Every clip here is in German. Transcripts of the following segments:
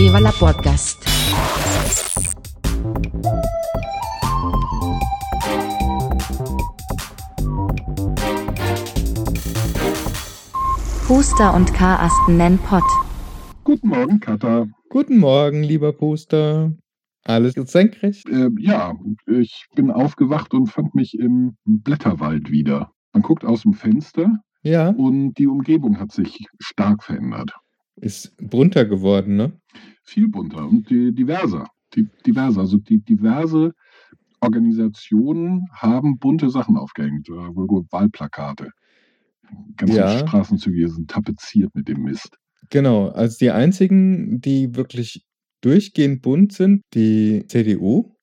Viva la Podcast. Puster und Karasten nennen Pott. Guten Morgen, Katha. Guten Morgen, lieber Puster. Alles senkrecht? Äh, ja, ich bin aufgewacht und fand mich im Blätterwald wieder. Man guckt aus dem Fenster Ja, und die Umgebung hat sich stark verändert. Ist bunter geworden, ne? Viel bunter und diverser. Diverser. Also die diverse Organisationen haben bunte Sachen aufgehängt. Äh, Wahlplakate. Ganze Ja. Straßenzüge sind tapeziert mit dem Mist. Genau. Also die einzigen, die wirklich durchgehend bunt sind, die CDU.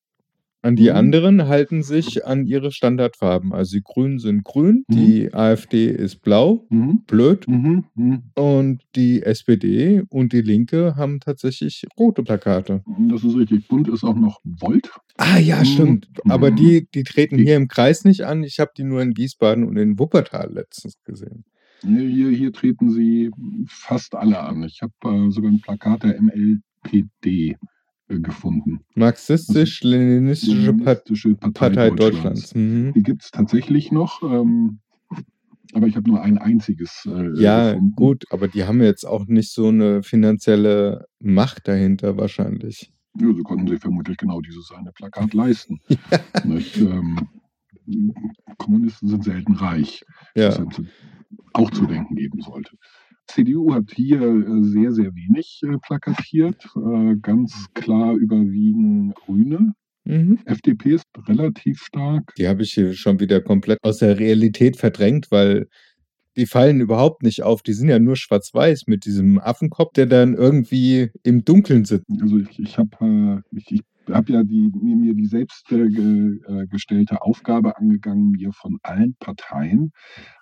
An die Mhm. anderen halten sich an ihre Standardfarben. Also die Grünen sind grün, Mhm. die AfD ist blau, Mhm. blöd. Mhm. Mhm. Und die SPD und die Linke haben tatsächlich rote Plakate. Das ist richtig. Bunt ist auch noch Volt. Ah ja, Mhm. stimmt. Aber die, die treten Die- hier im Kreis nicht an. Ich habe die nur in Wiesbaden und in Wuppertal letztens gesehen. Hier, hier treten sie fast alle an. Ich habe äh, sogar ein Plakat der MLPD gefunden. Marxistisch-Leninistische Part Kommunistische Partei Deutschlands. Mhm. Die gibt es tatsächlich noch, ähm, aber ich habe nur ein einziges äh, Ja, gefunden. gut, aber die haben jetzt auch nicht so eine finanzielle Macht dahinter wahrscheinlich. Ja, so konnten sie vermutlich genau dieses eine Plakat leisten. Nicht, ähm, Kommunisten sind selten reich. Ja, was einem zu, auch zu denken geben sollte. CDU hat hier äh, sehr, sehr wenig äh, plakatiert. Äh, ganz klar überwiegen Grüne. mhm. FDP ist relativ stark. die habe ich hier schon wieder komplett aus der Realität verdrängt, weil die fallen überhaupt nicht auf. Die sind ja nur schwarz-weiß mit diesem Affenkopf, der dann irgendwie im Dunkeln sitzt. Also ich, ich habe ich, ich hab ja die, mir, mir die selbst äh, äh, gestellte Aufgabe angegangen, mir von allen Parteien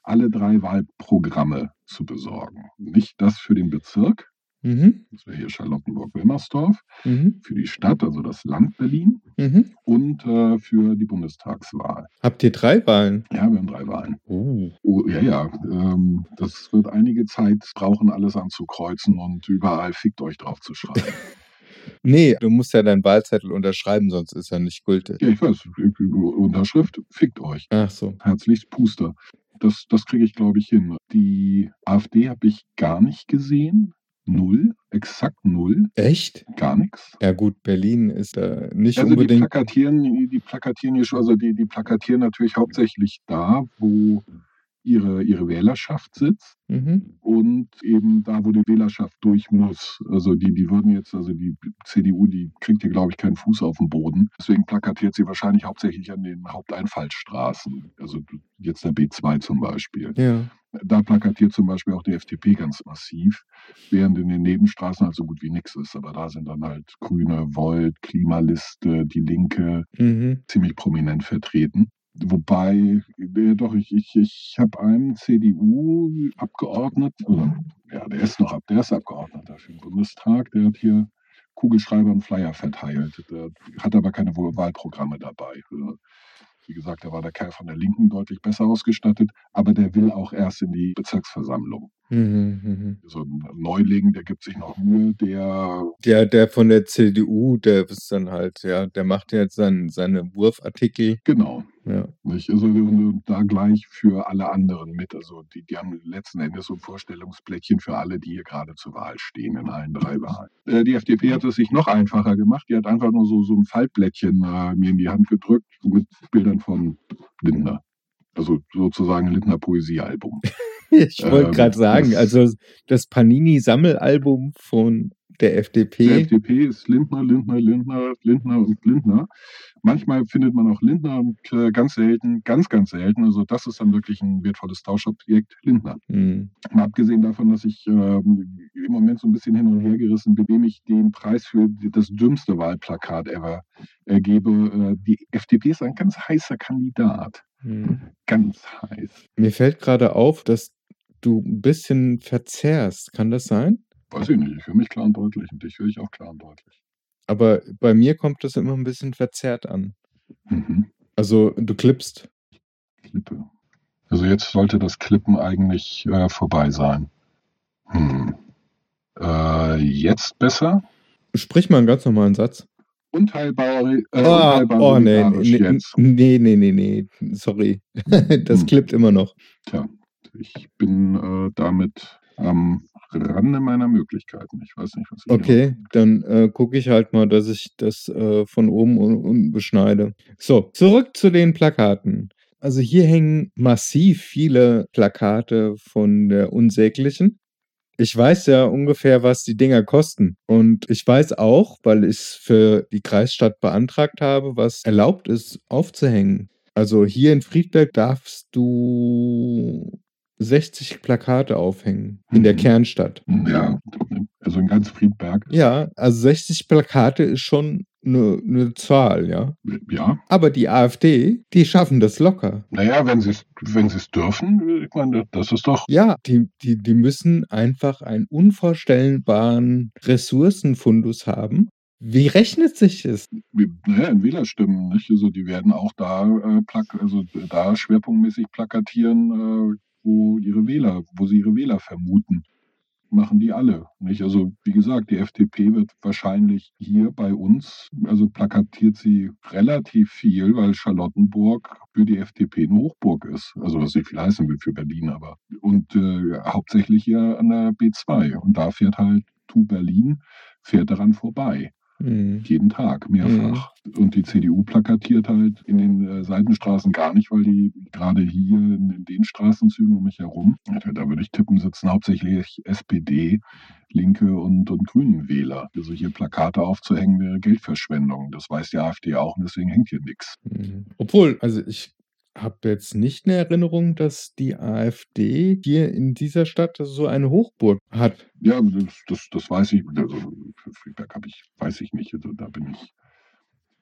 alle drei Wahlprogramme zu besorgen. Nicht das für den Bezirk, Mhm. das wäre hier Charlottenburg-Wilmersdorf, Mhm. für die Stadt, also das Land Berlin Mhm. und äh, für die Bundestagswahl. Habt ihr drei Wahlen? Ja, wir haben drei Wahlen. Oh. Oh, ja, ja. Ähm, das wird einige Zeit brauchen, alles anzukreuzen und überall fickt euch drauf zu schreiben. Nee, du musst ja deinen Wahlzettel unterschreiben, sonst ist er nicht gültig. ja, ich weiß. Unterschrift, fickt euch. Ach so. Herzlichst Puster. Das, das kriege ich, glaube ich, hin. Die AfD habe ich gar nicht gesehen. Null. Exakt null. Echt? Gar nichts. Ja gut, Berlin ist äh, nicht Also die unbedingt. plakatieren, die, die plakatieren hier schon, also die, die plakatieren natürlich hauptsächlich da, wo ihre, ihre Wählerschaft sitzt. Mhm. und eben da, wo die Wählerschaft durch muss. Also die, die würden jetzt, also die CDU, die kriegt hier, glaube ich, keinen Fuß auf den Boden. Deswegen plakatiert sie wahrscheinlich hauptsächlich an den Haupteinfallsstraßen. Also jetzt der B2 zum Beispiel. Ja. Da plakatiert zum Beispiel auch die FDP ganz massiv, während in den Nebenstraßen halt so gut wie nichts ist. Aber da sind dann halt Grüne, Volt, Klimaliste, die Linke Mhm. ziemlich prominent vertreten. Wobei, äh, doch, ich, ich, ich habe einen CDU-Abgeordneten, also, ja, der ist noch ab, der ist Abgeordneter für den Bundestag, der hat hier Kugelschreiber und Flyer verteilt. Der hat aber keine Wahlprogramme dabei. Also, Wie gesagt, da war der Kerl von der Linken deutlich besser ausgestattet, aber der will auch erst in die Bezirksversammlung. Mhm. Mhm. So ein Neuling, der gibt sich noch Mühe, der Der, der von der CDU, der ist dann halt, ja, der macht jetzt sein, seine Wurfartikel. genau, Ja. Nicht? Also da gleich für alle anderen mit. Also die, die haben letzten Endes so ein Vorstellungsplättchen für alle, die hier gerade zur Wahl stehen, in allen drei Wahlen. Äh, die FDP hat es sich noch einfacher gemacht. Die hat einfach nur so, so ein Faltblättchen äh, mir in die Hand gedrückt mit Bildern von Lindner. Also sozusagen Lindner Poesiealbum. Ich wollte Ähm, gerade sagen, also das Panini-Sammelalbum von der FDP. Der FDP ist Lindner, Lindner, Lindner, Lindner und Lindner. Manchmal findet man auch Lindner und äh, ganz selten, ganz, ganz selten, also das ist dann wirklich ein wertvolles Tauschobjekt, Lindner. Hm. Mal abgesehen davon, dass ich ähm, im Moment so ein bisschen hin und her gerissen bin, wem ich den Preis für das dümmste Wahlplakat ever äh, gebe. Äh, die FDP ist ein ganz heißer Kandidat. Hm. Ganz heiß. Mir fällt gerade auf, dass du ein bisschen verzerrst. Kann das sein? Weiß ich nicht, ich höre mich klar und deutlich und dich höre ich auch klar und deutlich. Aber bei mir kommt das immer ein bisschen verzerrt an. Mhm. Also du klippst. Klippe. Also jetzt sollte das Klippen eigentlich äh, vorbei sein. Hm. Äh, jetzt besser? Sprich mal einen ganz normalen Satz. Unteilbar, äh, Oh, unteilbar oh nee, nee, nee, nee, nee, sorry. Das Hm. klippt immer noch. Tja, ich bin äh, damit am Rande meiner Möglichkeiten. Ich weiß nicht, was ich Okay, dann äh, gucke ich halt mal, dass ich das äh, von oben und unten beschneide. So, zurück zu den Plakaten. Also hier hängen massiv viele Plakate von der Unsäglichen. Ich weiß ja ungefähr, was die Dinger kosten. Und ich weiß auch, weil ich es für die Kreisstadt beantragt habe, was erlaubt ist, aufzuhängen. Also hier in Friedberg darfst du 60 Plakate aufhängen in der Mhm. Kernstadt. Ja, also in ganz Friedberg. Ja, also 60 Plakate ist schon eine ne Zahl, ja. Ja, Aber die AfD, die schaffen das locker. naja, wenn sie es wenn sie's dürfen, ich meine, das ist doch. Ja, die, die, die müssen einfach einen unvorstellbaren Ressourcenfundus haben. Wie rechnet sich das? Naja, in Wählerstimmen, nicht? Also die werden auch da, äh, also da schwerpunktmäßig plakatieren, äh, wo ihre Wähler, wo sie ihre Wähler vermuten. Machen die alle. Nicht? Also wie gesagt, die FDP wird wahrscheinlich hier bei uns, also plakatiert sie relativ viel, weil Charlottenburg für die FDP eine Hochburg ist. Also was nicht viel heißen will für Berlin, aber und äh, hauptsächlich hier an der B2. Und da fährt halt Tu Berlin, fährt daran vorbei. Hm. Jeden Tag, mehrfach. Und die CDU plakatiert halt in den äh, Seitenstraßen gar nicht, weil die gerade hier in, in den Straßenzügen um mich herum, da, würde ich tippen, sitzen hauptsächlich SPD, Linke und, und Grünen Wähler. Also hier Plakate aufzuhängen wäre Geldverschwendung. Das weiß die AfD auch und deswegen hängt hier nichts. Hm. Obwohl, also ich habe jetzt nicht eine Erinnerung, dass die AfD hier in dieser Stadt so eine Hochburg hat. Ja, das, das, weiß ich. Also für Friedberg habe ich, weiß ich nicht. Also da bin ich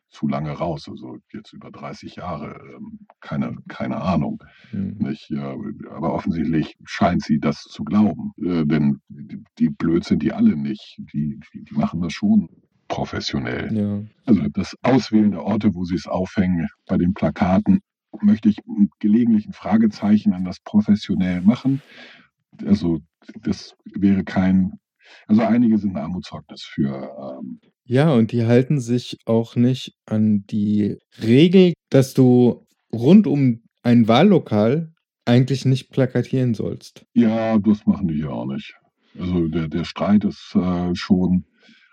zu lange raus. Also jetzt über 30 Jahre. Ähm, keine, keine Ahnung. Hm. Nicht? Aber offensichtlich scheint sie das zu glauben. Äh, denn die, die blöd sind die alle nicht. Die, die, die machen das schon professionell. Ja. Also das Auswählen der Orte, wo sie es aufhängen, bei den Plakaten, möchte ich gelegentlich ein Fragezeichen an das professionell machen. Also das wäre kein, also einige sind ein Armutszeugnis für ähm, Ja, und die halten sich auch nicht an die Regel, dass du rund um ein Wahllokal eigentlich nicht plakatieren sollst. Ja, das machen die hier auch nicht. Also der, der Streit ist äh, schon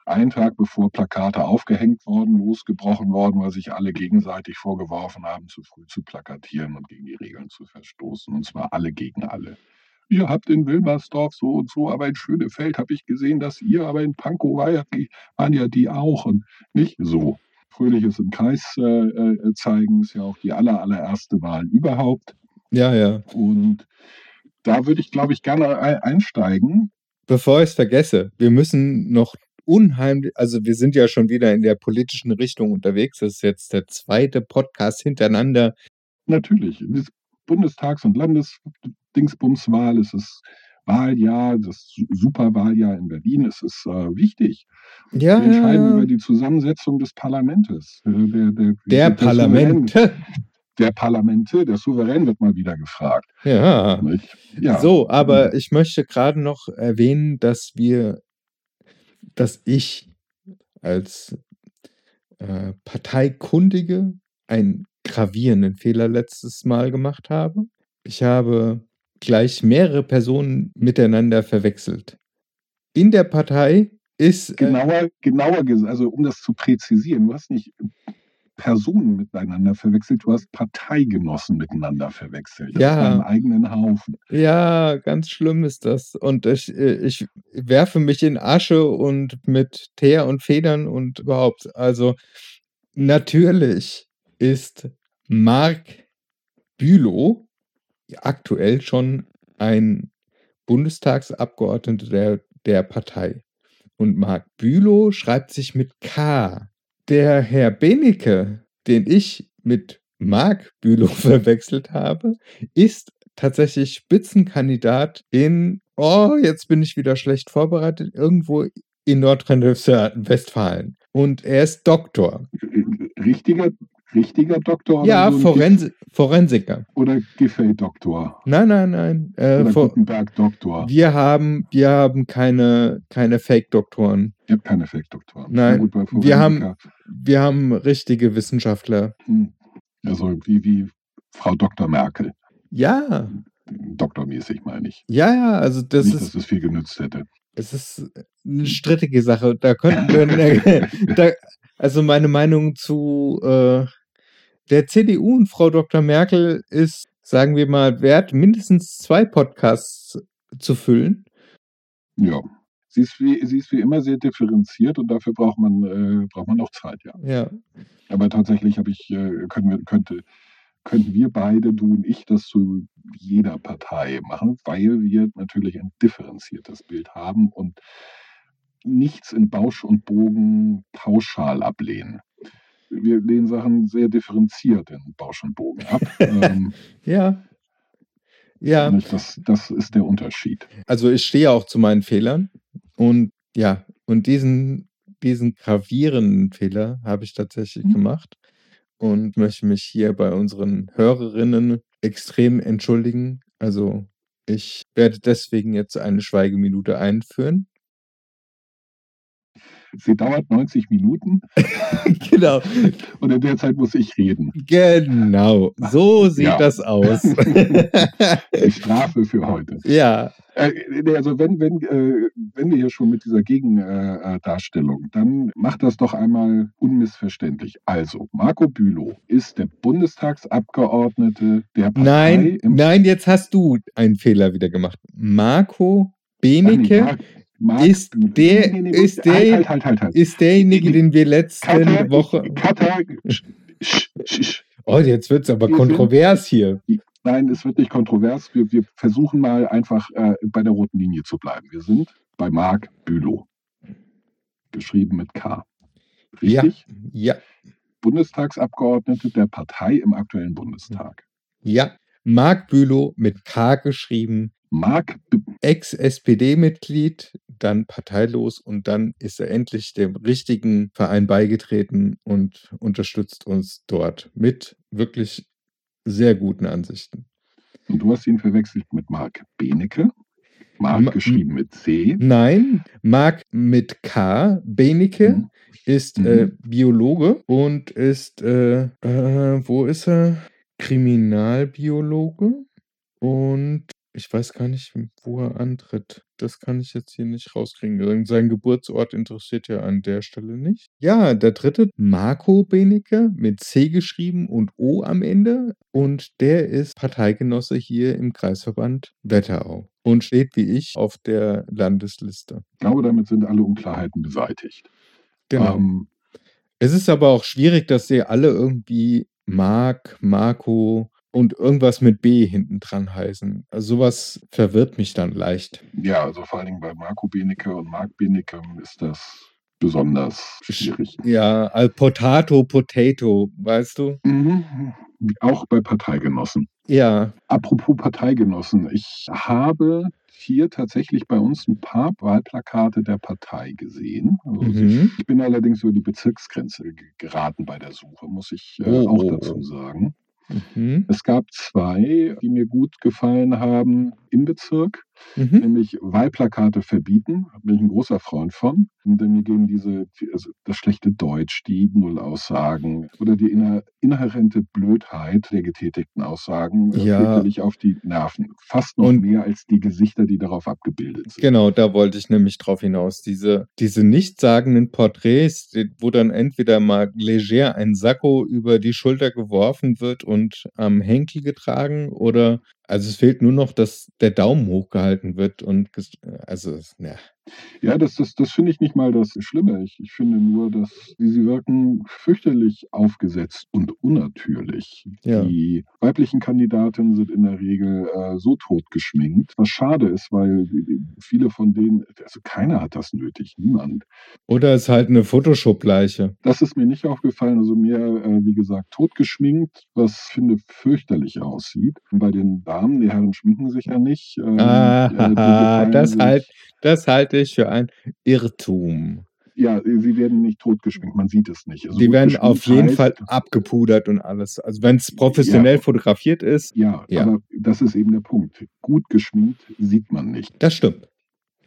einen Tag bevor Plakate aufgehängt worden, losgebrochen worden, weil sich alle gegenseitig vorgeworfen haben, zu früh zu plakatieren und gegen die Regeln zu verstoßen. Und zwar alle gegen alle. Ihr habt in Wilmersdorf so und so, aber in Schönefeld habe ich gesehen, dass ihr, aber in Pankow waren ja die auch und nicht so. Fröhliches im Kreis äh, äh, zeigen ist ja auch die aller, allererste Wahl überhaupt. Ja, ja. Und da würde ich, glaube ich, gerne ein- einsteigen. Bevor ich es vergesse, wir müssen noch unheimlich, also wir sind ja schon wieder in der politischen Richtung unterwegs. Das ist jetzt der zweite Podcast hintereinander. Natürlich, Bundestags- und Landesdingsbumswahl, es ist Wahljahr, das Superwahljahr in Berlin, es ist äh, wichtig. Ja, Wir entscheiden ja, über ja. die Zusammensetzung des Parlamentes. Äh, Der, der, Der Parlament. Souverän, der Parlamente, der Souverän wird mal wieder gefragt. Ja. Ja. So, aber ich möchte gerade noch erwähnen, dass wir, dass ich als äh, Parteikundige einen gravierenden Fehler letztes Mal gemacht habe. Ich habe gleich mehrere Personen miteinander verwechselt. In der Partei ist äh, Genauer, genauer gesagt, also um das zu präzisieren, du hast nicht Personen miteinander verwechselt, du hast Parteigenossen miteinander verwechselt. Das Ja. einen eigenen Haufen. Ja, ganz schlimm ist das. Und ich, äh, ich werfe mich in Asche und mit Teer und Federn und überhaupt. Also natürlich ist Marc Bülow aktuell schon ein Bundestagsabgeordneter der, der Partei. Und Marc Bülow schreibt sich mit K. Der Herr Benecke, den ich mit Marc Bülow verwechselt habe, ist tatsächlich Spitzenkandidat in, oh, jetzt bin ich wieder schlecht vorbereitet, irgendwo in Nordrhein-Westfalen. Und er ist Doktor. Richtiger, richtiger Doktor Ja, so Forensi Forensiker. Oder Giffey-Doktor Nein, nein, nein. Äh, oder Gutenberg-Doktor? wir haben, wir haben keine, keine Fake-Doktoren. Ihr habt keine Fake-Doktoren. Nein, gut, wir haben- Wir haben richtige Wissenschaftler. hm, Also wie, wie Frau Dr. Merkel. Ja, Doktormäßig meine ich. ja, ja, also das Nicht, ist, dass es viel genützt hätte. es ist eine strittige Sache. Da könnten wir, da, also meine Meinung zu äh, der CDU und Frau Dr. Merkel ist, sagen wir mal, wert, mindestens zwei Podcasts zu füllen. Ja. Sie ist, wie, sie ist wie immer sehr differenziert und dafür braucht man, äh, braucht man auch Zeit, ja. Ja, Aber tatsächlich habe ich, äh, können wir, könnte, könnten wir beide, du und ich, das zu jeder Partei machen, weil wir natürlich ein differenziertes Bild haben und nichts in Bausch und Bogen pauschal ablehnen. Wir lehnen Sachen sehr differenziert in Bausch und Bogen ab. ähm, ja, ja. das, das ist der Unterschied. Also ich stehe auch zu meinen Fehlern und ja, und diesen, diesen gravierenden Fehler habe ich tatsächlich Mhm. gemacht und möchte mich hier bei unseren Hörerinnen extrem entschuldigen. Also ich werde deswegen jetzt eine Schweigeminute einführen. Sie dauert 90 Minuten genau, und in der Zeit muss ich reden. genau, so sieht Ja. das aus. Die Strafe für heute. ja, Äh, also wenn, wenn, äh, wenn wir hier schon mit dieser Gegendarstellung, äh, dann macht das doch einmal unmissverständlich. Also, Marco Bülow ist der Bundestagsabgeordnete der Partei nein, nein, jetzt hast du einen Fehler wieder gemacht. Marco Ach nee, Benecke Marc ist der- ist der- Halt, halt, halt, halt. ist derjenige, den wir letzte Woche. Sch, Oh, jetzt wird es aber kontrovers hier. Nein, es wird nicht kontrovers. Wir, wir versuchen mal einfach äh, bei der roten Linie zu bleiben. Wir sind bei Marc Bülow. Geschrieben mit K. Ja. Richtig? Ja, Bundestagsabgeordnete der Partei im aktuellen Bundestag. ja. Marc Bülow mit K geschrieben, Marc, Ex-SPD-Mitglied, dann parteilos und dann ist er endlich dem richtigen Verein beigetreten und unterstützt uns dort mit wirklich sehr guten Ansichten. und du hast ihn verwechselt mit Marc Benecke. Marc Ma- geschrieben mit C. Nein, Marc mit K, Benecke, Mhm. ist Mhm. äh, Biologe und ist, äh, äh, wo ist er? Kriminalbiologe und ich weiß gar nicht, wo er antritt. Das kann ich jetzt hier nicht rauskriegen. Sein- Geburtsort interessiert ja an der Stelle nicht. Ja, der dritte, Marco Benecke mit C geschrieben und O am Ende. Und der ist Parteigenosse hier im Kreisverband Wetterau und steht wie ich auf der Landesliste. Ich glaube, damit sind alle Unklarheiten beseitigt. Genau. Ähm, Es ist aber auch schwierig, dass sie alle irgendwie Marc, Marco und irgendwas mit B hinten dran heißen. Also sowas verwirrt mich dann leicht. ja, also vor allen Dingen bei Marco Benecke und Marc Benecke ist das besonders schwierig. Ja, also Potato, Potato, weißt du? Mhm. Auch bei Parteigenossen. Ja, Apropos Parteigenossen, ich habe hier tatsächlich bei uns ein paar Wahlplakate der Partei gesehen. Also mhm. Ich bin allerdings über die Bezirksgrenze ge- geraten bei der Suche, muss ich äh, Oh, auch oh, dazu oh. sagen. Mhm. Es gab zwei, die mir gut gefallen haben im Bezirk, Mhm. nämlich Wahlplakate verbieten. Da bin ich ein großer Freund von. Denn mir gehen diese, also das schlechte Deutsch, die Nullaussagen oder die inhärente Blödheit der getätigten Aussagen äh, Ja. fürchterlich auf die Nerven. Fast noch Und- mehr als die Gesichter, die darauf abgebildet sind. Genau, da wollte ich nämlich drauf hinaus. Diese, diese nichtssagenden Porträts, wo dann entweder mal leger ein Sakko über die Schulter geworfen wird und am Henkel getragen oder also es fehlt nur noch, dass der Daumen hochgehalten wird und ges- also ja. Ja, das, das, das finde ich nicht mal das Schlimme. Ich, ich finde nur, dass sie, sie wirken fürchterlich aufgesetzt und unnatürlich. Ja. Die weiblichen Kandidatinnen sind in der Regel äh, so tot geschminkt, was schade ist, weil die- die- viele von denen, also keiner hat das nötig, niemand. Oder es ist halt eine Photoshop-Leiche. Das ist mir nicht aufgefallen, also mehr, äh, wie gesagt, tot geschminkt, was finde fürchterlich aussieht. Bei den Damen, die Herren schminken sich ja nicht. Ähm, Ah, äh, die das halt, das halte ich für ein Irrtum. Ja, sie werden nicht totgeschminkt, man sieht es nicht. Also Die werden auf jeden heißt- Fall abgepudert und alles. Also wenn es professionell Ja. fotografiert ist, Ja, Ja. aber das ist eben der Punkt. Gut geschminkt sieht man nicht. das stimmt.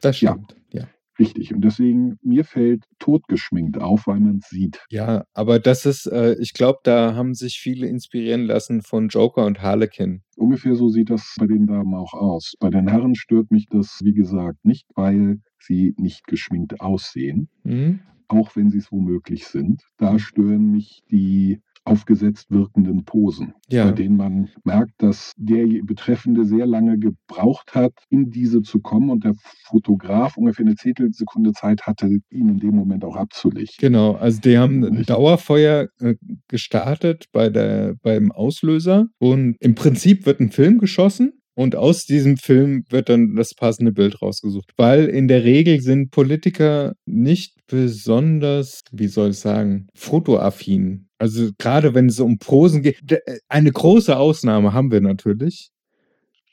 Das Ja. stimmt. Ja. Richtig. Und deswegen, mir fällt totgeschminkt auf, weil man es sieht. Ja, aber das ist, äh, ich glaube, da haben sich viele inspirieren lassen von Joker und Harlequin. Ungefähr so sieht das bei den Damen auch aus. Bei den Herren stört mich das, wie gesagt, nicht, weil sie nicht geschminkt aussehen, Mhm. auch wenn sie es womöglich sind. Da stören mich die aufgesetzt wirkenden Posen, bei Ja, denen man merkt, dass der Betreffende sehr lange gebraucht hat, in diese zu kommen und der Fotograf ungefähr eine Zehntelsekunde Zeit hatte, ihn in dem Moment auch abzulichten. genau. Also die haben ein. Dauerfeuer äh, gestartet bei der, beim Auslöser und im Prinzip wird ein Film geschossen. Und aus diesem Film wird dann das passende Bild rausgesucht. Weil in der Regel sind Politiker nicht besonders, wie soll ich sagen, fotoaffin. Also gerade wenn es um Posen geht. Äh, Eine große Ausnahme haben wir natürlich.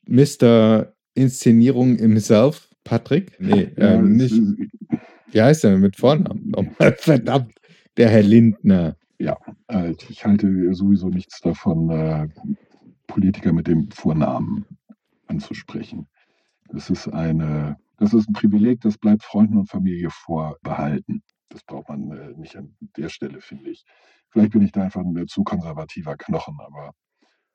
Mr. Inszenierung himself, Patrick. Nee, Ja, äh, es nicht. Wie heißt er mit Vornamen? nochmal? Verdammt, der Herr Lindner. Äh, Ich halte sowieso nichts davon, äh, Politiker mit dem Vornamen anzusprechen. Das ist eine, das ist ein Privileg, das bleibt Freunden und Familie vorbehalten. Das braucht man äh, nicht an der Stelle, finde ich. Vielleicht bin ich da einfach ein äh, zu konservativer Knochen, aber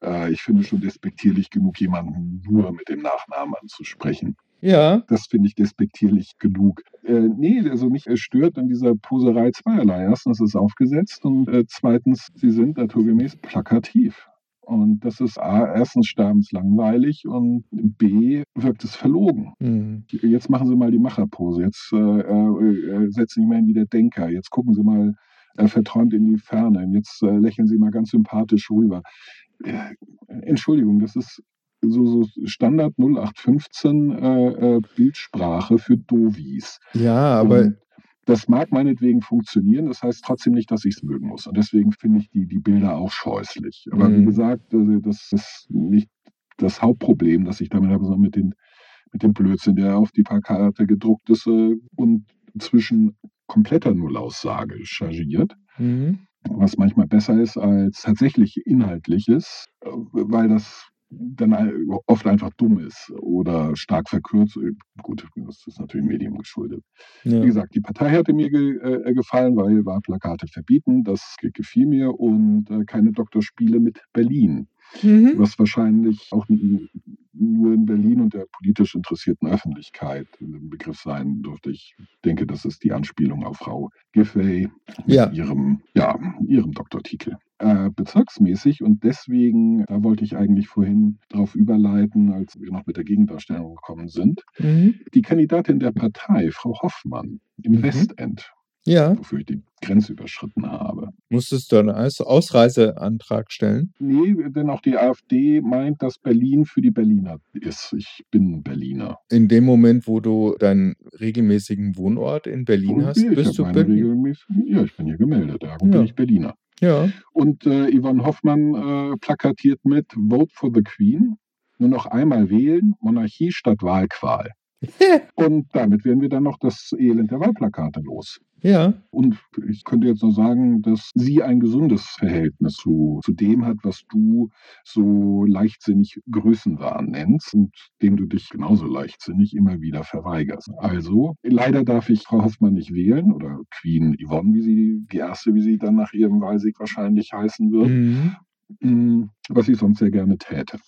äh, ich finde schon despektierlich genug, jemanden nur mit dem Nachnamen anzusprechen. Ja, Das finde ich despektierlich genug. Äh, nee, also mich äh, stört an dieser Poserei zweierlei. Erstens ist es aufgesetzt und äh, zweitens, sie sind naturgemäß plakativ. Und das ist A, erstens sterbenslangweilig und B, wirkt es verlogen. hm, Jetzt machen Sie mal die Macherpose, jetzt äh, äh, setzen Sie mal in die der Denker, jetzt gucken Sie mal äh, verträumt in die Ferne, jetzt äh, lächeln Sie mal ganz sympathisch rüber. Äh, Entschuldigung, das ist so, so Standard 0815 äh, äh, Bildsprache für Dovis. ja, aber Und das mag meinetwegen funktionieren, das heißt trotzdem nicht, dass ich es mögen muss. Und deswegen finde ich die, die Bilder auch scheußlich. Aber wie Mhm. gesagt, also das ist nicht das Hauptproblem, das ich damit habe, sondern mit, den, mit dem Blödsinn, der auf die Plakate gedruckt ist äh, und zwischen kompletter Nullaussage chargiert mhm, was manchmal besser ist als tatsächlich inhaltliches, äh, weil das dann oft einfach dumm ist oder stark verkürzt. Äh, Gut, das ist natürlich Medium geschuldet. Wie ja. gesagt, die Partei hatte mir ge äh, gefallen, weil Wahlplakate verbieten. Das ge- gefiel mir und äh, keine Doktorspiele mit Berlin, Mhm. was wahrscheinlich auch nur in Berlin und der politisch interessierten Öffentlichkeit ein Begriff sein dürfte. Ich denke, das ist die Anspielung auf Frau Giffey mit Ja. ihrem, ja, ihrem Doktortitel. Äh, bezirksmäßig und deswegen, da wollte ich eigentlich vorhin darauf überleiten, als wir noch mit der Gegendarstellung gekommen sind, Mhm. die Kandidatin der Partei, Frau Hoffmann, im Mhm. Westend, Ja, wofür ich die Grenze überschritten habe. musstest du einen Aus Ausreiseantrag stellen? Nee, denn auch die AfD meint, dass Berlin für die Berliner ist. Ich bin Berliner. In dem Moment, wo du deinen regelmäßigen Wohnort in Berlin Und hast, ich bist du meine Berlin. regelmäßigen- Ja, ich bin hier gemeldet, darum Ja. bin ich Berliner. Ja. Und äh, Yvonne Hoffmann äh, plakatiert mit Vote for the Queen. Nur noch einmal wählen, Monarchie statt Wahlqual. Und damit werden wir dann noch das Elend der Wahlplakate los. Ja. Und ich könnte jetzt nur sagen, dass sie ein gesundes Verhältnis zu, zu dem hat, was du so leichtsinnig Größenwahn nennst und dem du dich genauso leichtsinnig immer wieder verweigerst. Also, leider darf ich Frau Hoffmann nicht wählen oder Queen Yvonne, wie sie, die erste, wie sie dann nach ihrem Wahlsieg wahrscheinlich heißen wird, Mhm. Mm, was ich sonst sehr gerne täte.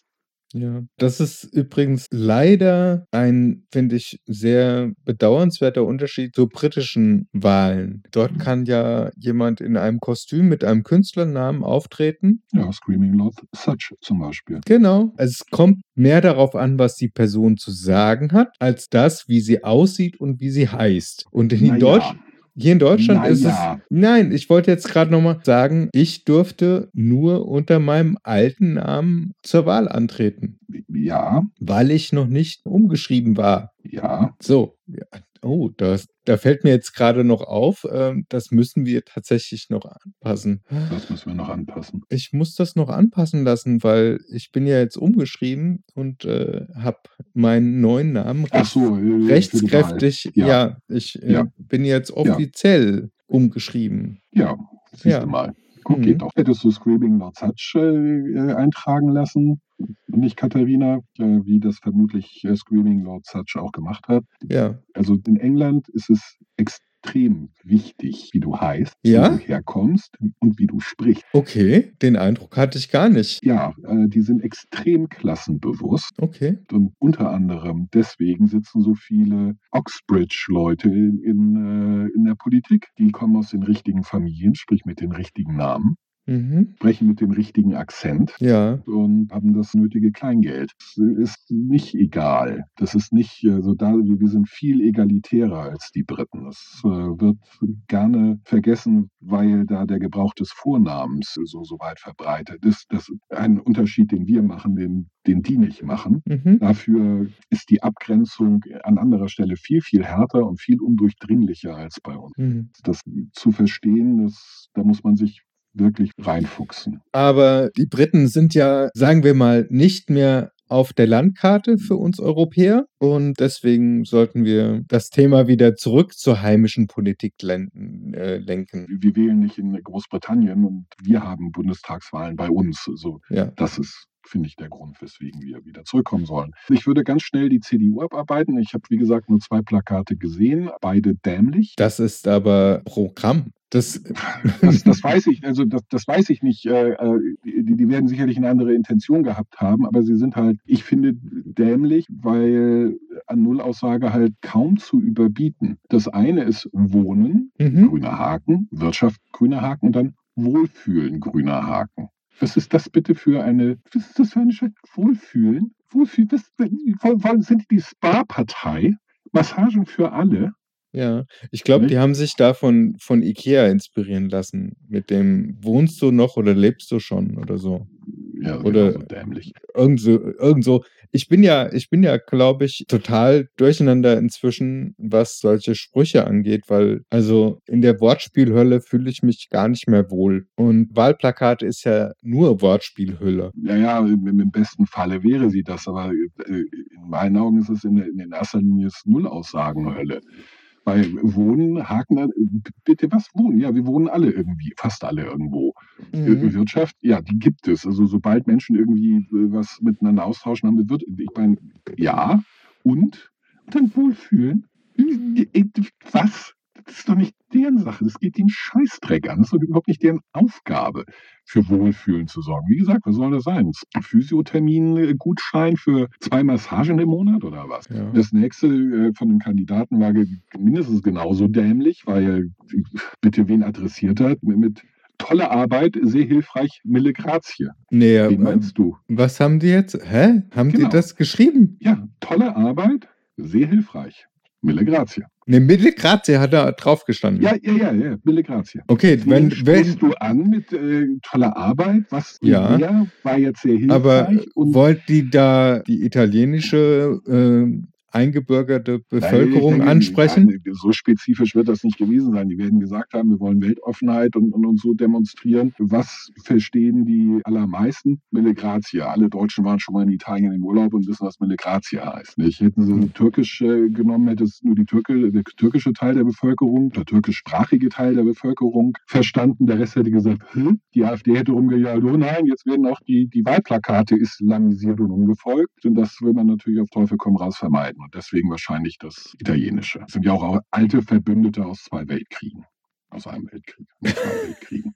Ja, das ist übrigens leider ein, finde ich, sehr bedauernswerter Unterschied zu britischen Wahlen. Dort kann ja jemand in einem Kostüm mit einem Künstlernamen auftreten. Ja, Screaming Lord Such zum Beispiel. Genau. Es kommt mehr darauf an, was die Person zu sagen hat, als das, wie sie aussieht und wie sie heißt. Und in Naja. Deutsch, hier in Deutschland ist es. Naja. Nein, ich wollte jetzt gerade nochmal sagen, ich durfte nur unter meinem alten Namen zur Wahl antreten, Ja, weil ich noch nicht umgeschrieben war. ja, So. Ja. Oh, das da fällt mir jetzt gerade noch auf, ähm, das müssen wir tatsächlich noch anpassen. Das müssen wir noch anpassen. Ich muss das noch anpassen lassen, weil ich bin ja jetzt umgeschrieben und, äh, habe meinen neuen Namen so, äh, rechtskräftig Ja. ja, ich, äh, Ja. bin jetzt offiziell umgeschrieben. Ja, siehst Ja. du mal. Guck, Mhm. geht doch. Hättest du Screaming Not Such äh, äh, eintragen lassen, nicht Katharina, wie das vermutlich äh, Screaming Lord Such auch gemacht hat. Ja. Also in England ist es extrem wichtig, wie du heißt, Ja? wo du herkommst und wie du sprichst. Okay, den Eindruck hatte ich gar nicht. Ja, äh, die sind extrem klassenbewusst Okay. und unter anderem deswegen sitzen so viele Oxbridge-Leute in, in, äh, in der Politik. Die kommen aus den richtigen Familien, sprich mit den richtigen Namen, Mhm. sprechen mit dem richtigen Akzent Ja. und haben das nötige Kleingeld. Das ist nicht egal. Das ist nicht, also da, wir sind viel egalitärer als die Briten. Das äh, wird gerne vergessen, weil da der Gebrauch des Vornamens so, so weit verbreitet ist. Das ist ein Unterschied, den wir machen, den, den die nicht machen. Mhm. Dafür ist die Abgrenzung an anderer Stelle viel, viel härter und viel undurchdringlicher als bei uns. Mhm. Das zu verstehen, das, da muss man sich wirklich reinfuchsen. Aber die Briten sind ja, sagen wir mal, nicht mehr auf der Landkarte für uns Europäer und deswegen sollten wir das Thema wieder zurück zur heimischen Politik len äh, lenken. Wir wählen nicht in Großbritannien und wir haben Bundestagswahlen bei uns. Also Ja. das ist, finde ich, der Grund, weswegen wir wieder zurückkommen sollen. Ich würde ganz schnell die CDU abarbeiten. Ich habe, wie gesagt, nur zwei Plakate gesehen, beide dämlich. Das ist aber Programm. Das, Das, das weiß ich, also das, das weiß ich nicht. Äh, äh, die, die werden sicherlich eine andere Intention gehabt haben, aber sie sind halt, ich finde, dämlich, weil an Nullaussage halt kaum zu überbieten. Das eine ist Wohnen, mhm. grüner Haken, Wirtschaft, grüner Haken und dann Wohlfühlen, grüner Haken. Was ist das bitte für eine, was ist das für eine Scheiße? Wohlfühlen? Wohlfühlen? Was, sind die Spa-Partei? Massagen für alle? Ja, ich glaube, Nicht? die haben sich davon von Ikea inspirieren lassen. Mit dem wohnst du noch oder lebst du schon oder so. Ja, Oder- genau so dämlich. Irgend so, irgend so. Ich bin ja, ich bin ja, glaube ich, total durcheinander inzwischen, was solche Sprüche angeht, weil also in der Wortspielhölle fühle ich mich gar nicht mehr wohl. Und Wahlplakate ist ja nur Wortspielhölle. Ja, ja, im, im besten Falle wäre sie das, aber äh, in meinen Augen ist es in, in erster Linie ist Nullaussagenhölle. Bei Wohnen, Haken, äh, bitte was wohnen? Ja, wir wohnen alle irgendwie, fast alle irgendwo. Mhm. Äh, Wirtschaft, ja, die gibt es. Also sobald Menschen irgendwie äh, was miteinander austauschen haben, wird, ich meine, ja, und, und dann wohlfühlen. Äh, Was? Das ist doch nicht deren Sache. Das geht den Scheißdreck an. Das ist überhaupt nicht deren Aufgabe, für Wohlfühlen zu sorgen. Wie gesagt, was soll das sein? Physiothermin-Gutschein für zwei Massagen im Monat oder was? Ja. Das nächste äh, von dem Kandidaten war mindestens genauso dämlich, weil äh, bitte wen adressiert hat mit, tolle Arbeit, sehr hilfreich, Mille Grazie. Nee, Wen äh, meinst du? was haben die jetzt? Hä? Haben die Genau. das geschrieben? Ja, tolle Arbeit, sehr hilfreich, Mille Grazie. Ne, Mitte Grazie hat da drauf gestanden. Ja, ja, ja, ja, Mille Grazie. Okay, Wen wenn, wenn, du an mit äh, toller Arbeit? Was Ja. war jetzt sehr hilfreich? aber wollt die da die italienische äh, eingebürgerte Bevölkerung Nein, ansprechen? so spezifisch wird das nicht gewesen sein. Die werden gesagt haben, wir wollen Weltoffenheit und, und, und so demonstrieren. Was verstehen die allermeisten? Mille Grazie. Alle Deutschen waren schon mal in Italien im Urlaub und wissen, was Mille Grazie heißt. Nicht? Hätten sie Türkisch äh, genommen, hätte es nur die Türke, der türkische Teil der Bevölkerung, der türkischsprachige Teil der Bevölkerung verstanden. Der Rest hätte gesagt, Hä? die AfD hätte rumgejagt, oh nein, jetzt werden auch die, die Wahlplakate islamisiert und umgefolgt. Und das will man natürlich auf Teufel komm raus vermeiden. Und deswegen wahrscheinlich das Italienische. Das sind ja auch, alte Verbündete aus zwei Weltkriegen. Aus einem Weltkrieg. Aus zwei Weltkriegen.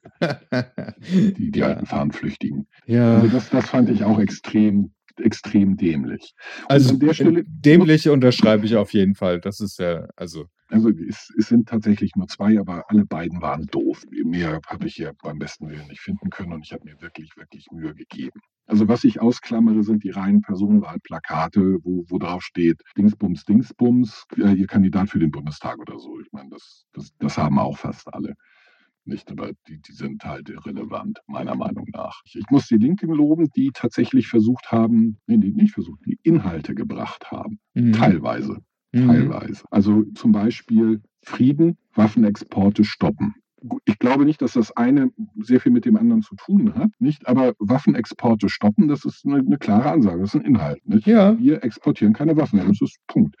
Die, die ja. alten Fahnenflüchtigen. ja. Also das, das fand ich auch extrem, extrem dämlich. Also an der Stelle- dämlich unterschreibe ich auf jeden Fall. Das ist ja, also Also es, es sind tatsächlich nur zwei, aber alle beiden waren doof. Mehr habe ich ja beim besten Willen nicht finden können und ich habe mir wirklich, wirklich Mühe gegeben. Also was ich ausklammere, sind die reinen Personenwahlplakate, wo, wo drauf steht Dingsbums, Dingsbums, äh, ihr Kandidat für den Bundestag oder so. Ich meine, das, das, das haben auch fast alle. Nicht, aber die, die sind halt irrelevant, meiner Meinung nach. Ich, ich muss die Linken loben, die tatsächlich versucht haben, nee, die nicht versucht, die Inhalte gebracht haben. mhm. Teilweise. Mhm. teilweise. Also zum Beispiel Frieden, Waffenexporte stoppen. Ich glaube nicht, dass das eine sehr viel mit dem anderen zu tun hat, nicht? Aber Waffenexporte stoppen, das ist eine, eine klare Ansage, das ist ein Inhalt, nicht? Ja. Wir exportieren keine Waffen mehr, das ist Punkt.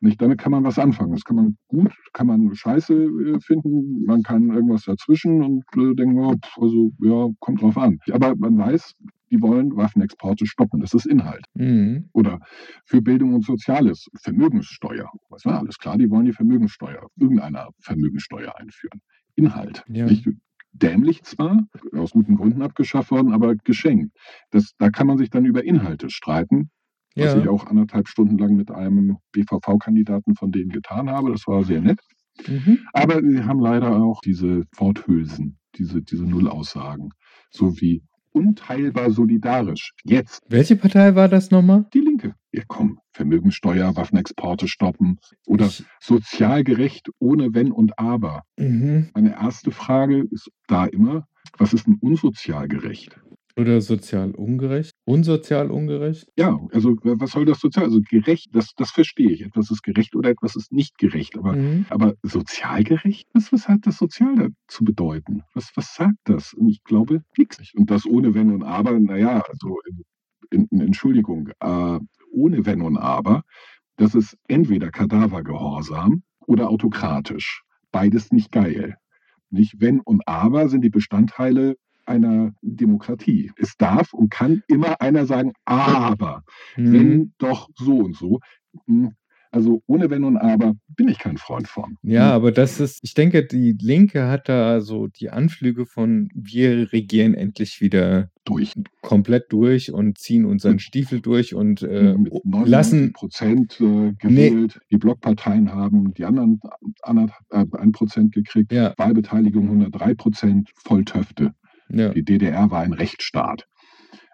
Nicht? Damit kann man was anfangen. Das kann man gut, kann man scheiße äh, finden, man kann irgendwas dazwischen und äh, denken, oh, pff, also ja, kommt drauf an. Aber man weiß, die wollen Waffenexporte stoppen, das ist Inhalt Mhm. oder für Bildung und Soziales, Vermögenssteuer. Was war alles klar, die wollen die Vermögenssteuer, irgendeiner Vermögenssteuer einführen. Inhalt. Ja. Nicht dämlich zwar, aus guten Gründen abgeschafft worden, aber geschenkt. Das, da kann man sich dann über Inhalte streiten, was Ja. ich auch anderthalb Stunden lang mit einem BVV-Kandidaten von denen getan habe. Das war sehr nett. Mhm. Aber sie haben leider auch diese Worthülsen, diese, diese Nullaussagen, so wie unteilbar solidarisch. Jetzt Welche Partei war das nochmal? die Linke. Ja, komm, Vermögenssteuer, Waffenexporte stoppen oder sozial gerecht ohne Wenn und Aber. Mhm. Meine erste Frage ist da immer, was ist denn unsozial gerecht? Oder sozial ungerecht? Unsozial ungerecht? Ja, also was soll das sozial? Also gerecht, das, das verstehe ich. Etwas ist gerecht oder etwas ist nicht gerecht. Aber, Mhm. aber sozial gerecht? Was, was hat das sozial da zu bedeuten? Was, was sagt das? Und ich glaube, nichts. Und das ohne Wenn und Aber, naja, also in, in, Entschuldigung, äh, ohne Wenn und Aber, das ist entweder Kadavergehorsam oder autokratisch. Beides nicht geil. Nicht Wenn und Aber sind die Bestandteile einer Demokratie. Es darf und kann immer einer sagen, aber, Mhm. wenn doch so und so. Hm, Also ohne Wenn und Aber bin ich kein Freund von. Ja, aber das ist, ich denke, die Linke hat da so die Anflüge von wir regieren endlich wieder Durch. komplett durch und ziehen unseren Stiefel durch und äh, mit 99 lassen. Prozent äh, gewählt. Die Blockparteien haben die anderen äh, ein Prozent gekriegt. Ja, Wahlbeteiligung 103 Prozent, Volltöfte. Ja, Die DDR war ein Rechtsstaat,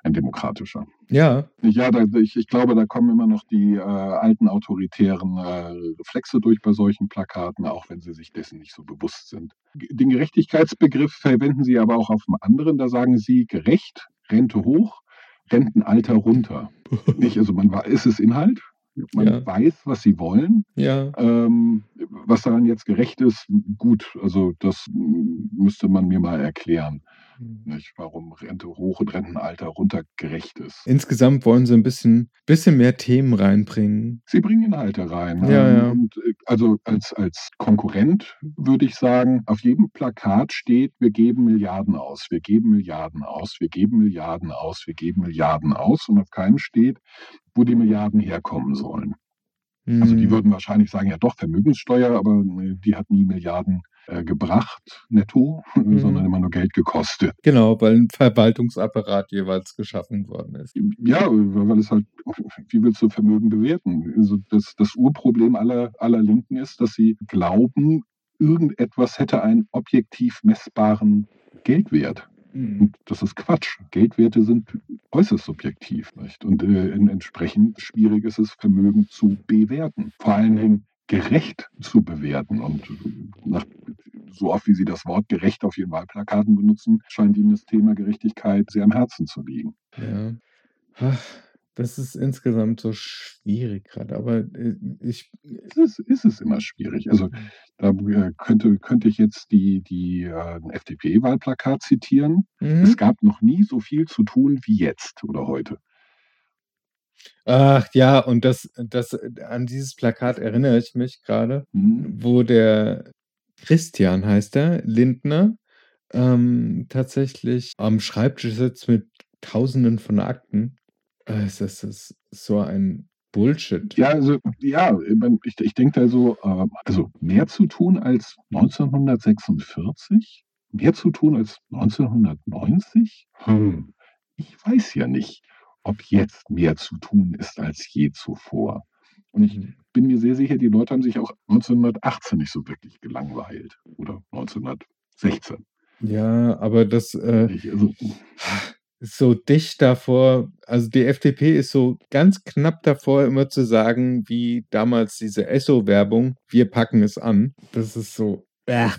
ein demokratischer. ja, Ja, da, ich, ich glaube, da kommen immer noch die äh, alten autoritären äh, Reflexe durch bei solchen Plakaten, auch wenn sie sich dessen nicht so bewusst sind. Den Gerechtigkeitsbegriff verwenden sie aber auch auf einem anderen. Da sagen sie gerecht, Rente hoch, Rentenalter runter. nicht, also man wa- ist es Inhalt. Man Ja. weiß, was sie wollen. ja. Ähm, was daran jetzt gerecht ist, gut, also das müsste man mir mal erklären, nicht, warum Rente hoch und Rentenalter runter gerecht ist. Insgesamt wollen sie ein bisschen, bisschen mehr Themen reinbringen. Sie bringen Inhalte rein. Ja, ähm, ja. Und äh, also als, als Konkurrent würde ich sagen, auf jedem Plakat steht, wir geben Milliarden aus, wir geben Milliarden aus, wir geben Milliarden aus, wir geben Milliarden aus. Und auf keinem steht, wo die Milliarden herkommen sollen. Also die Mhm. würden wahrscheinlich sagen, ja doch, Vermögenssteuer, aber äh, die hat nie Milliarden äh, gebracht, netto, Mhm. sondern immer nur Geld gekostet. Genau, weil ein Verwaltungsapparat jeweils geschaffen worden ist. Ja, weil es halt, wie willst du Vermögen bewerten? Also das, das Urproblem aller, aller Linken ist, dass sie glauben, irgendetwas hätte einen objektiv messbaren Geldwert. Mhm. Und das ist Quatsch. Geldwerte sind äußerst subjektiv. Nicht? Und äh, entsprechend schwierig ist es, Vermögen zu bewerten. Vor allen Dingen gerecht zu bewerten. Und nach, so oft wie Sie das Wort gerecht auf Ihren Wahlplakaten benutzen, scheint Ihnen das Thema Gerechtigkeit sehr am Herzen zu liegen. Ja. Ach, Das ist insgesamt so schwierig gerade, aber äh, ich. Es ist, ist es immer schwierig. Also da äh, könnte, könnte ich jetzt die, die äh, FDP-Wahlplakat zitieren. Es Mhm. gab noch nie so viel zu tun wie jetzt oder heute. Ach ja, und das, das, an dieses Plakat erinnere ich mich gerade, Hm. wo der Christian heißt er, Lindner, ähm, tatsächlich am Schreibtisch sitzt mit Tausenden von Akten. Äh, Es ist, es ist so ein Bullshit. Ja, also, ja, ich, ich denke da so, äh, also mehr zu tun als 1946? Mehr zu tun als 1990? Hm. Ich weiß ja nicht, ob jetzt mehr zu tun ist als je zuvor. Und ich bin mir sehr sicher, die Leute haben sich auch 1918 nicht so wirklich gelangweilt. Oder 1916. Ja, aber das äh? Also, ist so dicht davor, also die FDP ist so ganz knapp davor, immer zu sagen, wie damals diese Esso-Werbung, wir packen es an. Das ist so, äh,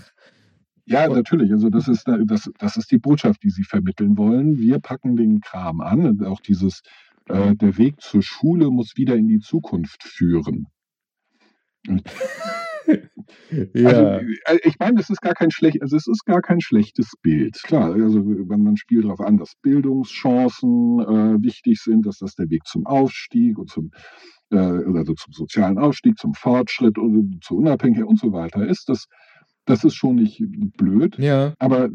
Ja, natürlich. Also das ist, da- das, das ist die Botschaft, die Sie vermitteln wollen. Wir packen den Kram an. Und auch dieses, äh, der Weg zur Schule muss wieder in die Zukunft führen. Ja. Also, äh, ich meine, es ist gar kein schlecht, also es ist gar kein schlechtes Bild. Klar, also wenn man spielt darauf an, dass Bildungschancen äh, wichtig sind, dass das der Weg zum Aufstieg und zum äh, also zum sozialen Aufstieg, zum Fortschritt und zur Unabhängigkeit und so weiter ist, das das ist schon nicht blöd, Ja. aber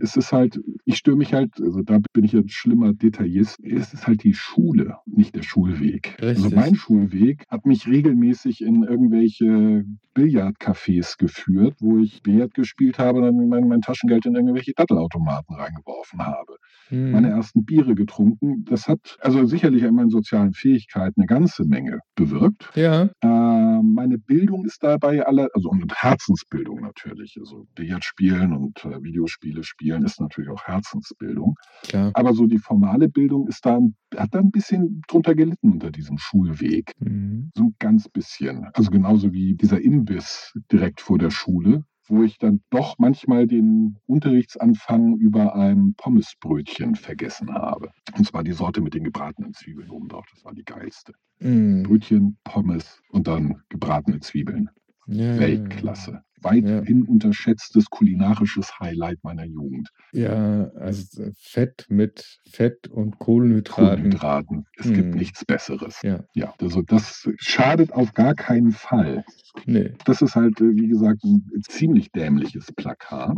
es ist halt, ich störe mich halt, also da bin ich ein schlimmer Detaillist, es ist halt die Schule, nicht der Schulweg. Also Richtig. mein Schulweg hat mich regelmäßig in irgendwelche Billardcafés geführt, wo ich Billard gespielt habe und dann mein, mein Taschengeld in irgendwelche Dattelautomaten reingeworfen habe. Meine Mhm. ersten Biere getrunken. Das hat also sicherlich an meinen sozialen Fähigkeiten eine ganze Menge bewirkt. Ja. Äh, meine Bildung ist dabei alle, also und Herzensbildung natürlich. Also Billard spielen und äh, Videospiele spielen ist natürlich auch Herzensbildung. Klar. Aber so die formale Bildung ist da, hat da ein bisschen drunter gelitten unter diesem Schulweg. Mhm. So ein ganz bisschen. Also genauso wie dieser Imbiss direkt vor der Schule, wo ich dann doch manchmal den Unterrichtsanfang über ein Pommesbrötchen vergessen habe. Und zwar die Sorte mit den gebratenen Zwiebeln oben drauf. Das war die geilste. Mhm. Brötchen, Pommes und dann gebratene Zwiebeln. Ja, ja, ja. Weltklasse. Weithin unterschätztes kulinarisches Highlight meiner Jugend. Ja, also Fett mit Fett und Kohlenhydraten. Kohlenhydraten. Es gibt Hm. nichts Besseres. Ja. Ja, also das schadet auf gar keinen Fall. Nee. Das ist halt, äh, wie gesagt, ein ziemlich dämliches Plakat.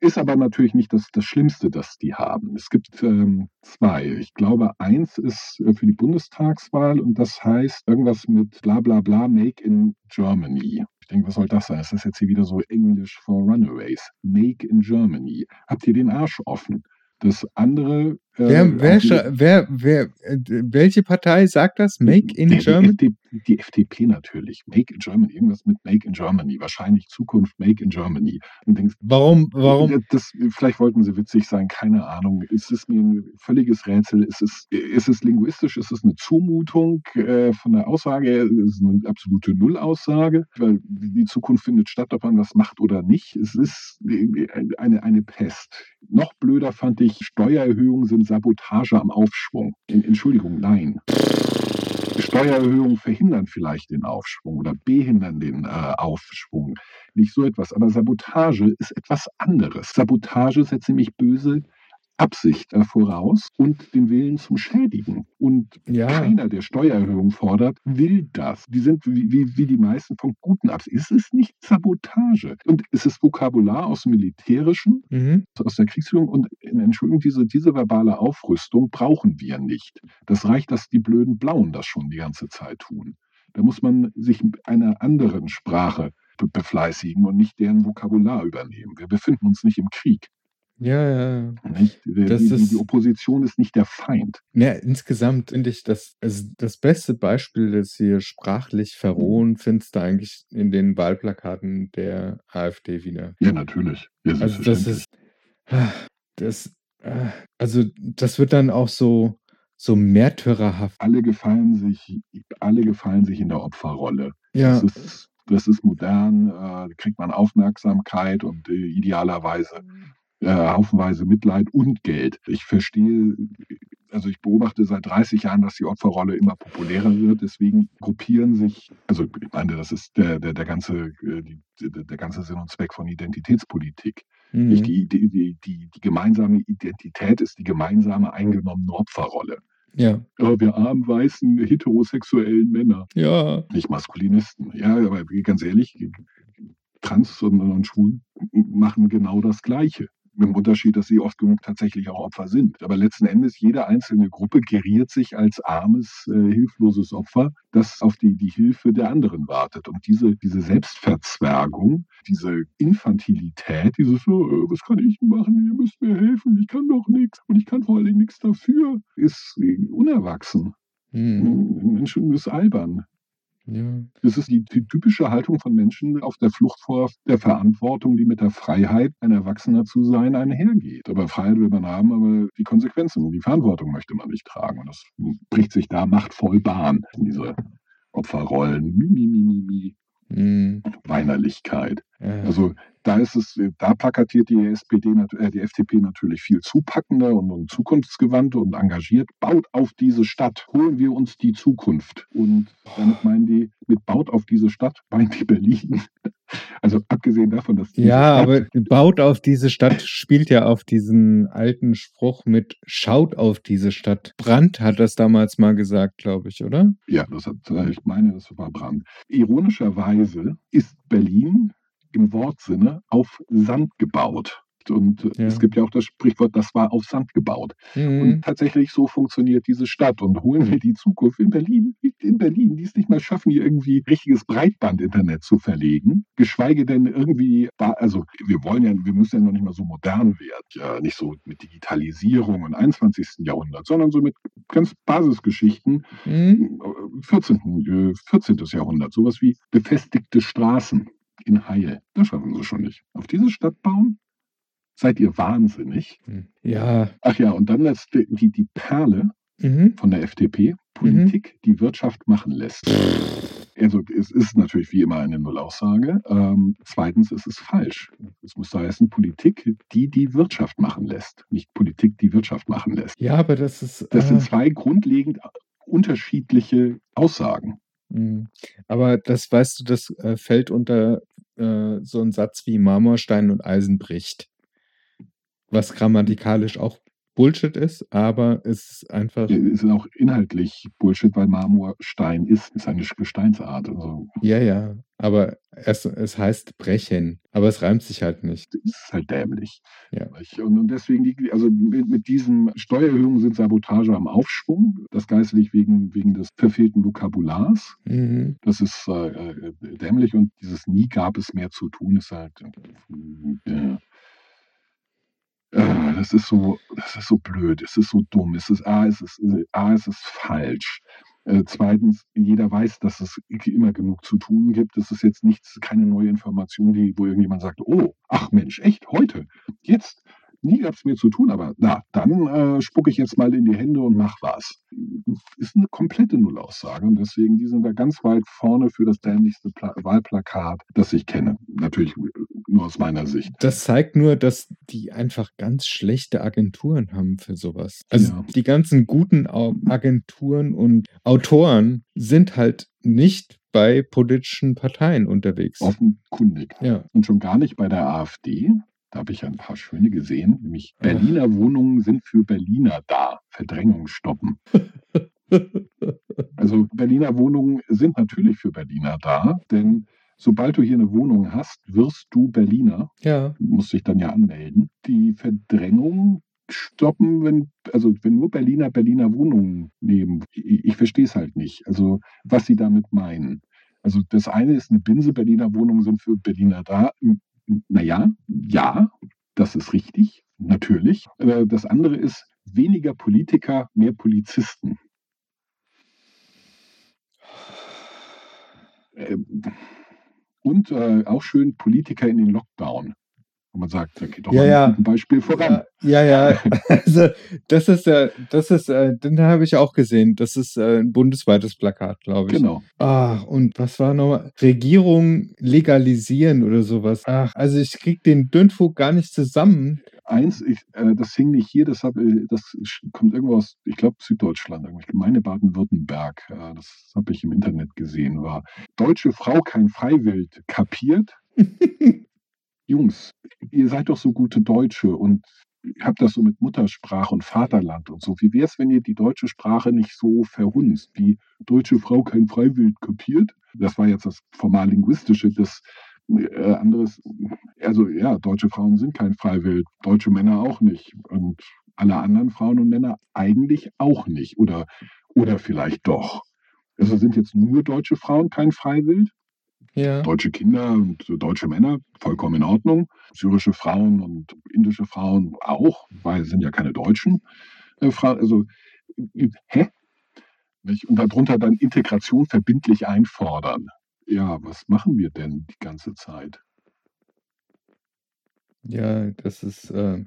Ist aber natürlich nicht das, das Schlimmste, das die haben. Es gibt ähm, zwei. Ich glaube, eins ist äh, für die Bundestagswahl und das heißt irgendwas mit bla bla bla Make in Germany. Ich denke, was soll das sein? Ist das jetzt hier wieder so English for Runaways? Make in Germany. Habt ihr den Arsch offen? Das andere. Äh, Wer, wer, auch wieder- scha- wer, wer, äh, welche Partei sagt das? Make in die, Germany? Die, die FDP natürlich. Make in Germany. Irgendwas mit Make in Germany. Wahrscheinlich Zukunft Make in Germany. Und denkst, Warum, warum? Das, vielleicht wollten sie witzig sein, keine Ahnung. Es ist mir ein völliges Rätsel. Es ist, es ist linguistisch, es ist eine Zumutung äh, von der Aussage, her, es ist eine absolute Nullaussage, weil die Zukunft findet statt, ob man was macht oder nicht. Es ist eine, eine Pest. Noch blöder fand ich, Steuererhöhungen sind Sabotage am Aufschwung. Entschuldigung, nein. Steuererhöhungen verhindern vielleicht den Aufschwung oder behindern den äh, Aufschwung. Nicht so etwas. Aber Sabotage ist etwas anderes. Sabotage setzt nämlich böse Absicht äh, voraus und den Willen zum Schädigen. Und Ja. keiner, der Steuererhöhungen fordert, will das. Die sind wie, wie, wie die meisten von guten Absichten. Es ist nicht Sabotage. Und es ist Vokabular aus dem Militärischen, Mhm. aus der Kriegsführung. Und äh, Entschuldigung, diese, diese verbale Aufrüstung brauchen wir nicht. Das reicht, dass die blöden Blauen das schon die ganze Zeit tun. Da muss man sich einer anderen Sprache be- befleißigen und nicht deren Vokabular übernehmen. Wir befinden uns nicht im Krieg. Ja, ja. Nicht? Die, Das die, ist- die Opposition ist nicht der Feind. Ja, insgesamt finde ich das, also das beste Beispiel, das hier sprachlich verrohen, findest du eigentlich in den Wahlplakaten der AfD wieder. Ja, natürlich. Ja, Also das ist, ah, das, ah, also das wird dann auch so, so märtyrerhaft. alle gefallen sich, alle gefallen sich in der Opferrolle. Ja, Das ist, das ist modern, äh, kriegt man Aufmerksamkeit und äh, idealerweise äh, haufenweise Mitleid und Geld. Ich verstehe, also ich beobachte seit 30 Jahren, dass die Opferrolle immer populärer wird. Deswegen gruppieren sich, also ich meine, das ist der, der, der, ganze, äh, die, der, ganze Sinn und Zweck von Identitätspolitik. Nicht mhm. die, die, die, die, gemeinsame Identität ist die gemeinsame eingenommene Opferrolle. ja, Oh, wir armen, weißen, heterosexuellen Männer ja, nicht Maskulinisten. Ja, aber ganz ehrlich, Trans und, und Schwul machen genau das Gleiche. Mit dem Unterschied, dass sie oft genug tatsächlich auch Opfer sind. Aber letzten Endes, jede einzelne Gruppe geriert sich als armes, äh, hilfloses Opfer, das auf die, die Hilfe der anderen wartet. Und diese, diese Selbstverzwergung, diese Infantilität, dieses, so, äh, was kann ich machen? Ihr müsst mir helfen, ich kann doch nichts und ich kann vor allen Dingen nichts dafür, ist äh, unerwachsen. mhm. Menschen ist albern. Ja, Das ist die, typische Haltung von Menschen auf der Flucht vor der Verantwortung, die mit der Freiheit, ein Erwachsener zu sein, einhergeht. Aber Freiheit will man haben, aber die Konsequenzen und die Verantwortung möchte man nicht tragen. Und das bricht sich da machtvoll Bahn in diese Opferrollen. Mi, mi, mi, mi, mi. mhm. Weinerlichkeit. Ja. Also da ist es, da plakatiert die SPD, äh, die FDP natürlich viel zupackender und, und zukunftsgewandter und engagiert. Baut auf diese Stadt, holen wir uns die Zukunft. Und damit meinen die, mit baut auf diese Stadt, meinen die Berlin. Also abgesehen davon, dass ja, Stadt aber baut auf diese Stadt spielt ja auf diesen alten Spruch mit schaut auf diese Stadt. Brandt hat das damals mal gesagt, glaube ich, oder? Ja, das hat, ich meine, das war Brandt. Ironischerweise ist Berlin im Wortsinne auf Sand gebaut. Und äh, ja. es gibt ja auch das Sprichwort, das war auf Sand gebaut. Mhm. Und tatsächlich so funktioniert diese Stadt. Und holen wir die Zukunft in Berlin, in Berlin, die es nicht mal schaffen, hier irgendwie richtiges Breitband-Internet zu verlegen. Geschweige denn irgendwie, also wir wollen ja, wir müssen ja noch nicht mal so modern werden. Ja, nicht so mit Digitalisierung im 21. Jahrhundert, sondern so mit ganz Basisgeschichten mhm. 14. 14. Äh, Jahrhundert. Sowas wie befestigte Straßen in Haie. Das schaffen sie schon nicht. Auf diese Stadt bauen? Seid ihr wahnsinnig? Hm. Ja. Ach ja, und dann lässt die, die Perle mhm. von der FDP, Politik, mhm. die Wirtschaft machen lässt. Also es ist natürlich wie immer eine Nullaussage. Ähm, zweitens ist es falsch. Es muss heißen, Politik, die die Wirtschaft machen lässt, nicht Politik, die Wirtschaft machen lässt. Ja, aber das ist. Das sind äh zwei grundlegend unterschiedliche Aussagen. Hm. Aber das weißt du, das äh, fällt unter äh, so einen Satz wie Marmorstein und Eisen bricht. Was grammatikalisch auch Bullshit ist, aber es ist einfach. Ja, ist auch inhaltlich Bullshit, weil Marmorstein ist, ist eine Gesteinsart. Also. Ja, ja, aber es, es heißt brechen, aber es reimt sich halt nicht. Es ist halt dämlich. Ja. Und, und deswegen, also mit, mit diesen Steuererhöhungen sind Sabotage am Aufschwung. Das geistlich wegen, wegen des verfehlten Vokabulars. Mhm. Das ist äh, äh dämlich und dieses nie gab es mehr zu tun, ist halt. Äh, das ist so, das ist so blöd, es ist so dumm, es ist A, es ist, A, es ist falsch. Äh, zweitens, jeder weiß, dass es immer genug zu tun gibt. Es ist jetzt nichts, keine neue Information, die, wo irgendjemand sagt, oh, ach Mensch, echt, heute, jetzt, nie gab es mehr zu tun, aber na, dann äh, spucke ich jetzt mal in die Hände und mach was. Ist eine komplette Nullaussage und deswegen, die sind da ganz weit vorne für das dämlichste Pla Wahlplakat, das ich kenne. Natürlich nur aus meiner Sicht. Das zeigt nur, dass die einfach ganz schlechte Agenturen haben für sowas. Also ja. die ganzen guten Agenturen und Autoren sind halt nicht bei politischen Parteien unterwegs. Offenkundig. Ja. Und schon gar nicht bei der AfD. Da habe ich ein paar schöne gesehen, nämlich Berliner Wohnungen sind für Berliner da. Verdrängung stoppen. also Berliner Wohnungen sind natürlich für Berliner da, denn sobald du hier eine Wohnung hast, wirst du Berliner. Ja. Du musst dich dann ja anmelden. Die Verdrängung stoppen, wenn, also wenn nur Berliner Berliner Wohnungen nehmen. Ich, ich verstehe es halt nicht. Also was sie damit meinen. Also das eine ist eine Binse, Berliner Wohnungen sind für Berliner da. Naja, ja, das ist richtig, natürlich. Äh, das andere ist weniger Politiker, mehr Polizisten. Ähm, und äh, auch schön Politiker in den Lockdown. Und man sagt, da geht doch ja, ein ja. Beispiel voran. Ja, ja, ja. Also, das ist ja, das ist, äh, den habe ich auch gesehen. Das ist äh, ein bundesweites Plakat, glaube ich. Genau. Ah, und was war nochmal? Regierung legalisieren oder sowas. Ach, also ich kriege den Dünnfug gar nicht zusammen. Eins, ich, äh, das hing nicht hier, das, hab, äh, das kommt irgendwo aus, ich glaube, Süddeutschland, ich meine Baden-Württemberg. Äh, das habe ich im Internet gesehen, war deutsche Frau kein Freiwild kapiert. Jungs, ihr seid doch so gute Deutsche und habt das so mit Muttersprache und Vaterland und so. Wie wäre es, wenn ihr die deutsche Sprache nicht so verhunzt, wie deutsche Frau kein Freiwild kopiert? Das war jetzt das formal linguistische, das äh, anderes, also ja, deutsche Frauen sind kein Freiwild, deutsche Männer auch nicht und alle anderen Frauen und Männer eigentlich auch nicht oder, oder vielleicht doch. Also sind jetzt nur deutsche Frauen kein Freiwild? Ja. Deutsche Kinder und deutsche Männer, vollkommen in Ordnung. Syrische Frauen und indische Frauen auch, weil sie sind ja keine Deutschen. Äh, also, hä? Und darunter dann Integration verbindlich einfordern. Ja, was machen wir denn die ganze Zeit? Ja, das ist. Äh,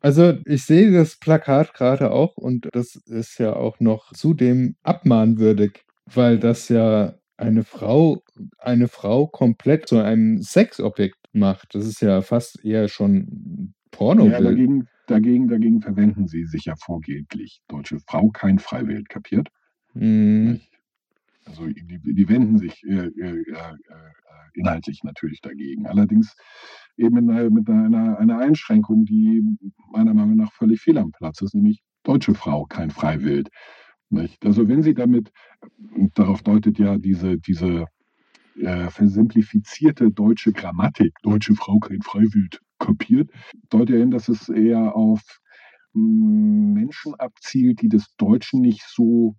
also, ich sehe das Plakat gerade auch und das ist ja auch noch zudem abmahnwürdig, weil das ja eine Frau eine Frau komplett zu einem Sexobjekt macht. Das ist ja fast eher schon Ja, Pornobild. dagegen, dagegen, dagegen verwenden sie sich ja vorgeblich. Deutsche Frau kein Freiwild, kapiert? Nicht? Also die, die wenden sich äh, äh, äh, äh, inhaltlich natürlich dagegen. Allerdings eben in mit einer, einer Einschränkung, die meiner Meinung nach völlig fehl am Platz ist, nämlich deutsche Frau kein Freiwild. Nicht? Also wenn sie damit, darauf deutet ja diese, diese äh, versimplifizierte deutsche Grammatik, deutsche Frau kein Freiwild, kopiert, deutet ja hin, dass es eher auf mm, Menschen abzielt, die des Deutschen nicht so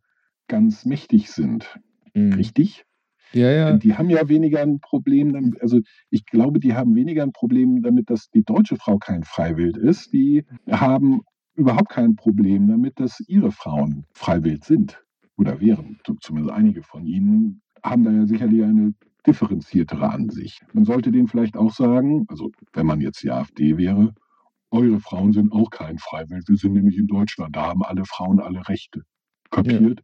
ganz mächtig sind. Mhm. Richtig? Ja, ja. Die haben ja weniger ein Problem damit, also ich glaube, die haben weniger ein Problem damit, dass die deutsche Frau kein Freiwild ist. Die haben überhaupt kein Problem damit, dass ihre Frauen Freiwild sind oder wären. Zumindest einige von ihnen haben da ja sicherlich eine differenziertere Ansicht. Man sollte denen vielleicht auch sagen, also wenn man jetzt die AfD wäre, eure Frauen sind auch kein Freiwild. Wir sind nämlich in Deutschland, da haben alle Frauen alle Rechte. Kapiert?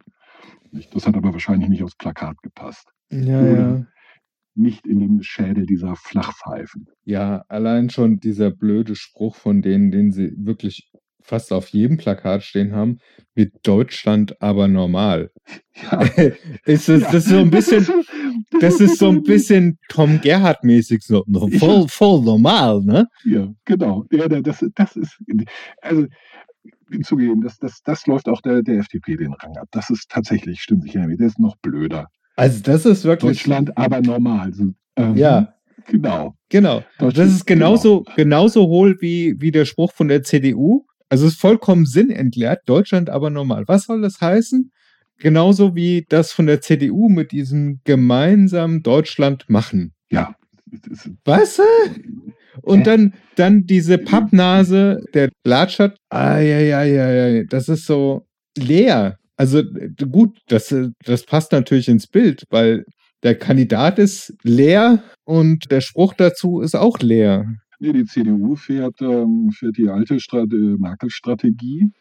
Nicht? Das hat aber wahrscheinlich nicht aufs Plakat gepasst. Ja, Oder- ja. Nicht in den Schädel dieser Flachpfeifen. Ja, allein schon dieser blöde Spruch von denen, den sie wirklich fast auf jedem Plakat stehen haben, mit Deutschland aber normal. Ja, ist es, das ist so ein bisschen, das ist so ein bisschen Tom Gerhardt-mäßig, so voll, voll normal, ne? Ja, genau. Ja, da- das, das ist, also zugeben, das, das, das läuft auch der, der FDP den Rang ab. Das ist tatsächlich, stimmt sich ja Das ist noch blöder. Also das ist wirklich, Deutschland aber normal. So, ähm, ja, Genau. genau. Das ist genauso, genauso hohl wie, wie der Spruch von der CDU. Also es ist vollkommen sinnentleert, Deutschland aber normal. Was soll das heißen? Genauso wie das von der CDU mit diesem gemeinsamen Deutschland machen. Ja. Was? Und dann, dann diese Pappnase, der Latschert. Ah, ja, ja, ja, ja. Das ist so leer. Also gut, das, das passt natürlich ins Bild, weil der Kandidat ist leer und der Spruch dazu ist auch leer. Nee, die CDU fährt, ähm, fährt die alte äh, Merkel-Strategie,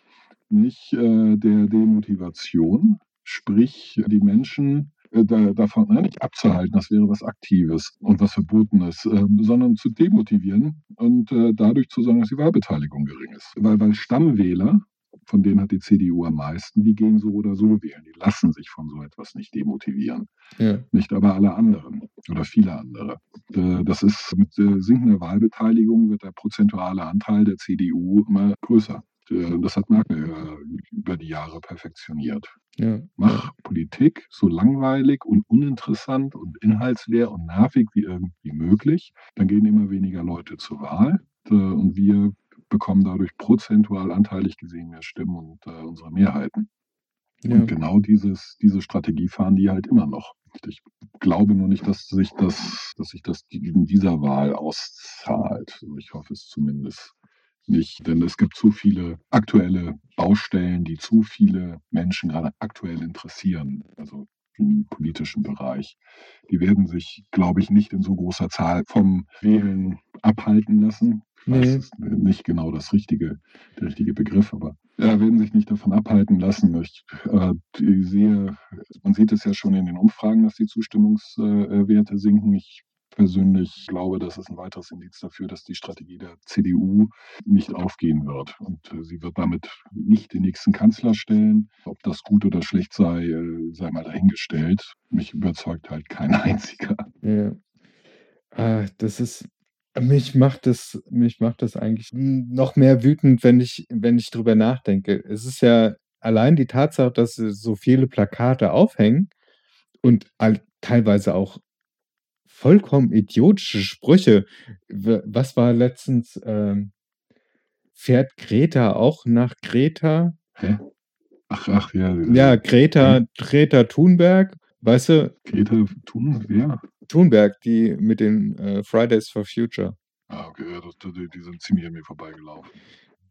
nicht äh, der Demotivation. Sprich, die Menschen äh, da, davon nein, nicht abzuhalten, das wäre was Aktives und was Verbotenes, äh, sondern zu demotivieren und äh, dadurch zu sagen, dass die Wahlbeteiligung gering ist. Weil, weil Stammwähler, von denen hat die CDU am meisten, die gehen so oder so wählen. Die lassen sich von so etwas nicht demotivieren. Ja. Nicht aber alle anderen oder viele andere. Äh, Das ist mit äh, sinkender Wahlbeteiligung wird der prozentuale Anteil der CDU immer größer. Äh, Das hat Merkel über die Jahre perfektioniert. Ja. Mach Politik so langweilig und uninteressant und inhaltsleer und nervig wie irgendwie möglich. Dann gehen immer weniger Leute zur Wahl und wir bekommen dadurch prozentual anteilig gesehen mehr Stimmen und äh, unsere Mehrheiten. Ja. Und genau dieses, diese Strategie fahren die halt immer noch. Ich glaube nur nicht, dass sich das, dass sich das in dieser Wahl auszahlt. Also Ich hoffe es zumindest nicht, denn es gibt zu viele aktuelle Baustellen, die zu viele Menschen gerade aktuell interessieren, also im politischen Bereich. Die werden sich, glaube ich, nicht in so großer Zahl vom Wählen abhalten lassen. Nee. das ist nicht genau das richtige, der richtige Begriff, aber ja, werden sich nicht davon abhalten lassen. Ich äh, sehe, man sieht es ja schon in den Umfragen, dass die Zustimmungswerte sinken. Ich persönlich glaube, das ist ein weiteres Indiz dafür, dass die Strategie der CDU nicht aufgehen wird. Und äh, sie wird damit nicht den nächsten Kanzler stellen. Ob das gut oder schlecht sei, äh, sei mal dahingestellt. Mich überzeugt halt kein einziger. Ja. Ah, das ist, mich macht das, mich macht das eigentlich noch mehr wütend, wenn ich, wenn ich drüber nachdenke. Es ist ja allein die Tatsache, dass so viele Plakate aufhängen und all, teilweise auch vollkommen idiotische Sprüche. Was war letztens, ähm, fährt Greta auch nach Greta? Hä? Ach, ach, ja. Ja, Greta, Greta Thunberg, weißt du, Greta Thun, wer? Thunberg, die mit den äh, Fridays for Future. Ah, okay, ja, das, die, die sind ziemlich an mir vorbeigelaufen.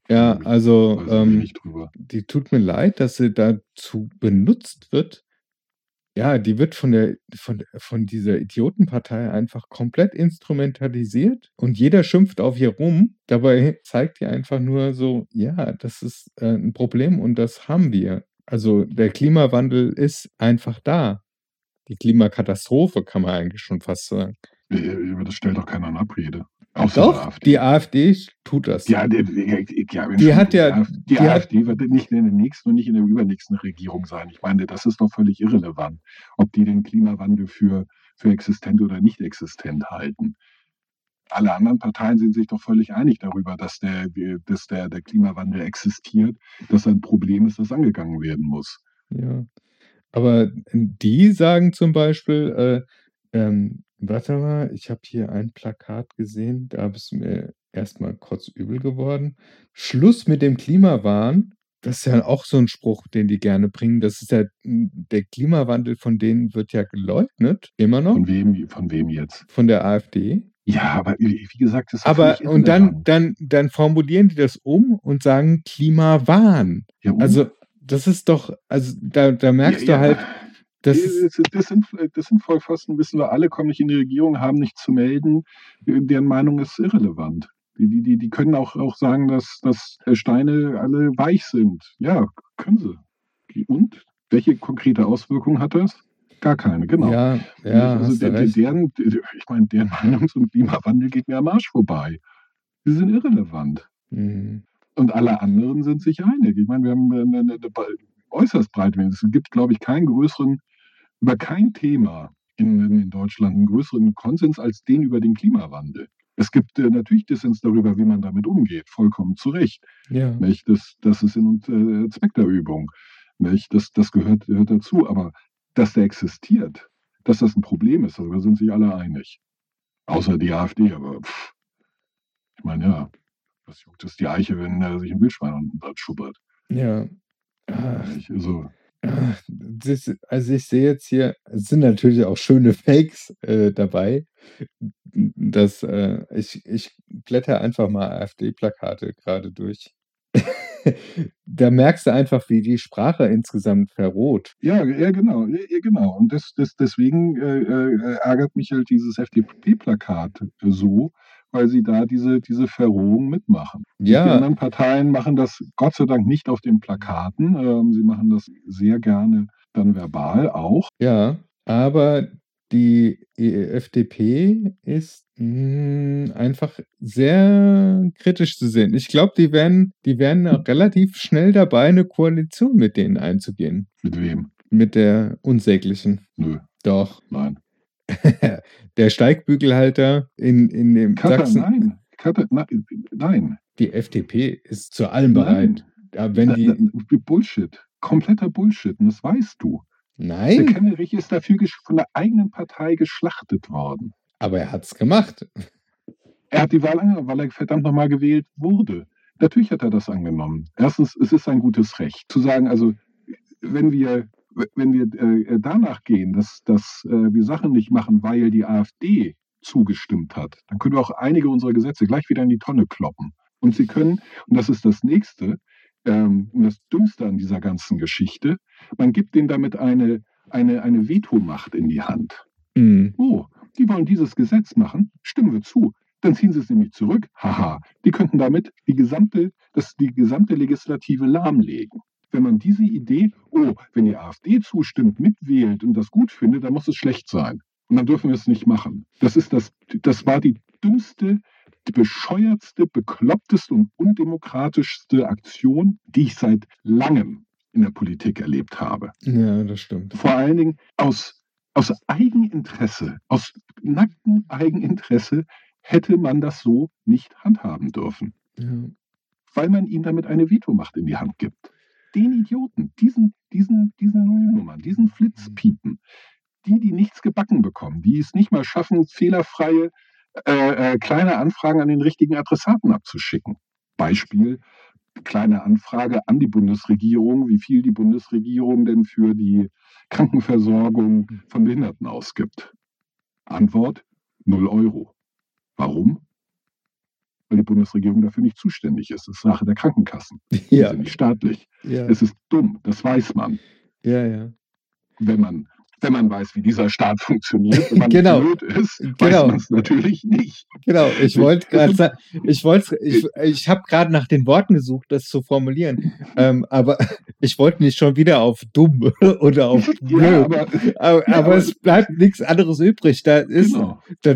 Ja, also ähm, die tut mir leid, dass sie dazu benutzt wird. Ja, die wird von der von, von dieser Idiotenpartei einfach komplett instrumentalisiert und jeder schimpft auf ihr rum. Dabei zeigt die einfach nur so, ja, das ist äh, ein Problem und das haben wir. Also der Klimawandel ist einfach da. Die Klimakatastrophe kann man eigentlich schon fast sagen. Äh, Das stellt doch keiner in Abrede. Außer Doch, AfD. die AfD tut das. Ja, die, die, ja, Die hat ja- Die, AfD die die wird nicht in der nächsten und nicht in der übernächsten Regierung sein. Ich meine, das ist doch völlig irrelevant, ob die den Klimawandel für, für existent oder nicht existent halten. Alle anderen Parteien sind sich doch völlig einig darüber, dass der, dass der, der Klimawandel existiert, dass ein Problem ist, das angegangen werden muss. Ja. Aber die sagen zum Beispiel, äh, ähm, warte mal, ich habe hier ein Plakat gesehen, da ist mir erstmal kotzübel geworden. Schluss mit dem Klimawahn. Das ist ja auch so ein Spruch, den die gerne bringen. Das ist ja, der Klimawandel von denen wird ja geleugnet, immer noch, Von wem, von wem jetzt? von der AfD. Ja, aber wie gesagt, das ist Aber, und dann, dann, dann formulieren die das um und sagen Klimawahn. Ja, und? Also, das ist doch, also da, da merkst ja, du halt, ja. Das Das, das, sind, das sind Vollpfosten, wissen wir alle, kommen nicht in die Regierung, haben nichts zu melden. Deren Meinung ist irrelevant. Die, die, die, können auch, auch sagen, dass, dass Steine alle weich sind. Ja, können sie. Und? Welche konkrete Auswirkung hat das? Gar keine, genau. ja, ja, also hast du der, recht. deren, ich meine, deren Meinung zum Klimawandel geht mir am Arsch vorbei. Die sind irrelevant. Mhm. Und alle anderen sind sich einig. Ich meine, wir haben eine, eine, eine äußerst breit. Es gibt, glaube ich, keinen größeren, über kein Thema in, in Deutschland einen größeren Konsens als den über den Klimawandel. Es gibt äh, natürlich Dissens darüber, wie man damit umgeht, vollkommen zu Recht. Ja, Nicht? Das, das ist Sinn und äh, Zweck der Übung. Nicht? Das, das gehört, gehört dazu. Aber dass der existiert, dass das ein Problem ist, darüber sind sich alle einig. Außer die AfD, aber pff, ich meine, ja, was juckt es die Eiche, wenn er sich ein Wildschwein Blatt schubbert? ja. Ach? Also, das, also ich sehe jetzt hier, es sind natürlich auch schöne Fakes äh, dabei. Das, äh, ich, ich blätter einfach mal AfD-Plakate gerade durch. da merkst du einfach, wie die Sprache insgesamt verroht. ja, ja, genau, ja, genau. Und das, das, deswegen äh, äh, ärgert mich halt dieses FDP-Plakat so, weil sie da diese, diese Verrohung mitmachen. Die Ja, anderen Parteien machen das Gott sei Dank nicht auf den Plakaten. Ähm, sie machen das sehr gerne dann verbal auch. ja, aber die FDP ist mh, einfach sehr kritisch zu sehen. Ich glaube, die werden, die werden auch relativ schnell dabei, eine Koalition mit denen einzugehen. Mit wem? Mit der unsäglichen. Nö, Doch. nein. der Steigbügelhalter in, in dem Katar, Sachsen. nein. Na, nein. Die FDP ist zu allem bereit. Wenn Na, die. na, Bullshit. Kompletter Bullshit. Und das weißt du. Der Nein, Kemmerich ist dafür von der eigenen Partei geschlachtet worden. aber er hat es gemacht. Er hat die Wahl angenommen, weil er verdammt nochmal gewählt wurde. Natürlich hat er das angenommen. Erstens, es ist ein gutes Recht zu sagen, also wenn wir, wenn wir äh, danach gehen, dass, dass äh, wir Sachen nicht machen, weil die AfD zugestimmt hat, dann können wir auch einige unserer Gesetze gleich wieder in die Tonne kloppen. Und sie können, und das ist das Nächste, ähm, und das Dümmste an dieser ganzen Geschichte, man gibt denen damit eine, eine, eine Vetomacht in die Hand. Mhm. Oh, die wollen dieses Gesetz machen, stimmen wir zu. Dann ziehen sie es nämlich zurück. Haha, die könnten damit die gesamte, das, die gesamte Legislative lahmlegen. Wenn man diese Idee, oh, wenn die AfD zustimmt, mitwählt und das gut findet, dann muss es schlecht sein. Und dann dürfen wir es nicht machen. Das ist das, das war die dümmste, die bescheuertste, bekloppteste und undemokratischste Aktion, die ich seit langem in der Politik erlebt habe Ja, das stimmt. vor allen Dingen aus, aus Eigeninteresse, aus nacktem Eigeninteresse hätte man das so nicht handhaben dürfen, Ja. weil man ihnen damit eine Vetomacht in die Hand gibt. Den Idioten, diesen, diesen, diesen Nullnummern, diesen Flitzpiepen, die, die nichts gebacken bekommen, die es nicht mal schaffen, fehlerfreie äh, äh, kleine Anfragen an den richtigen Adressaten abzuschicken. Beispiel, kleine Anfrage an die Bundesregierung, wie viel die Bundesregierung denn für die Krankenversorgung von Behinderten ausgibt. Antwort, 0 Euro. Warum? Weil die Bundesregierung dafür nicht zuständig ist. Das ist Sache der Krankenkassen. Ja, sind nicht staatlich. ja, Es ist dumm, das weiß man. ja, ja. Wenn man wenn man weiß, wie dieser Staat funktioniert, wenn man Genau. blöd ist, Genau. weiß man es natürlich nicht. Genau, ich wollte gerade sagen, ich wollte, ich, ich habe gerade nach den Worten gesucht, das zu formulieren, ähm, aber ich wollte nicht schon wieder auf dumm oder auf Ja, blöd, aber aber, ja, aber es bleibt nichts anderes übrig. Da ist, genau. da,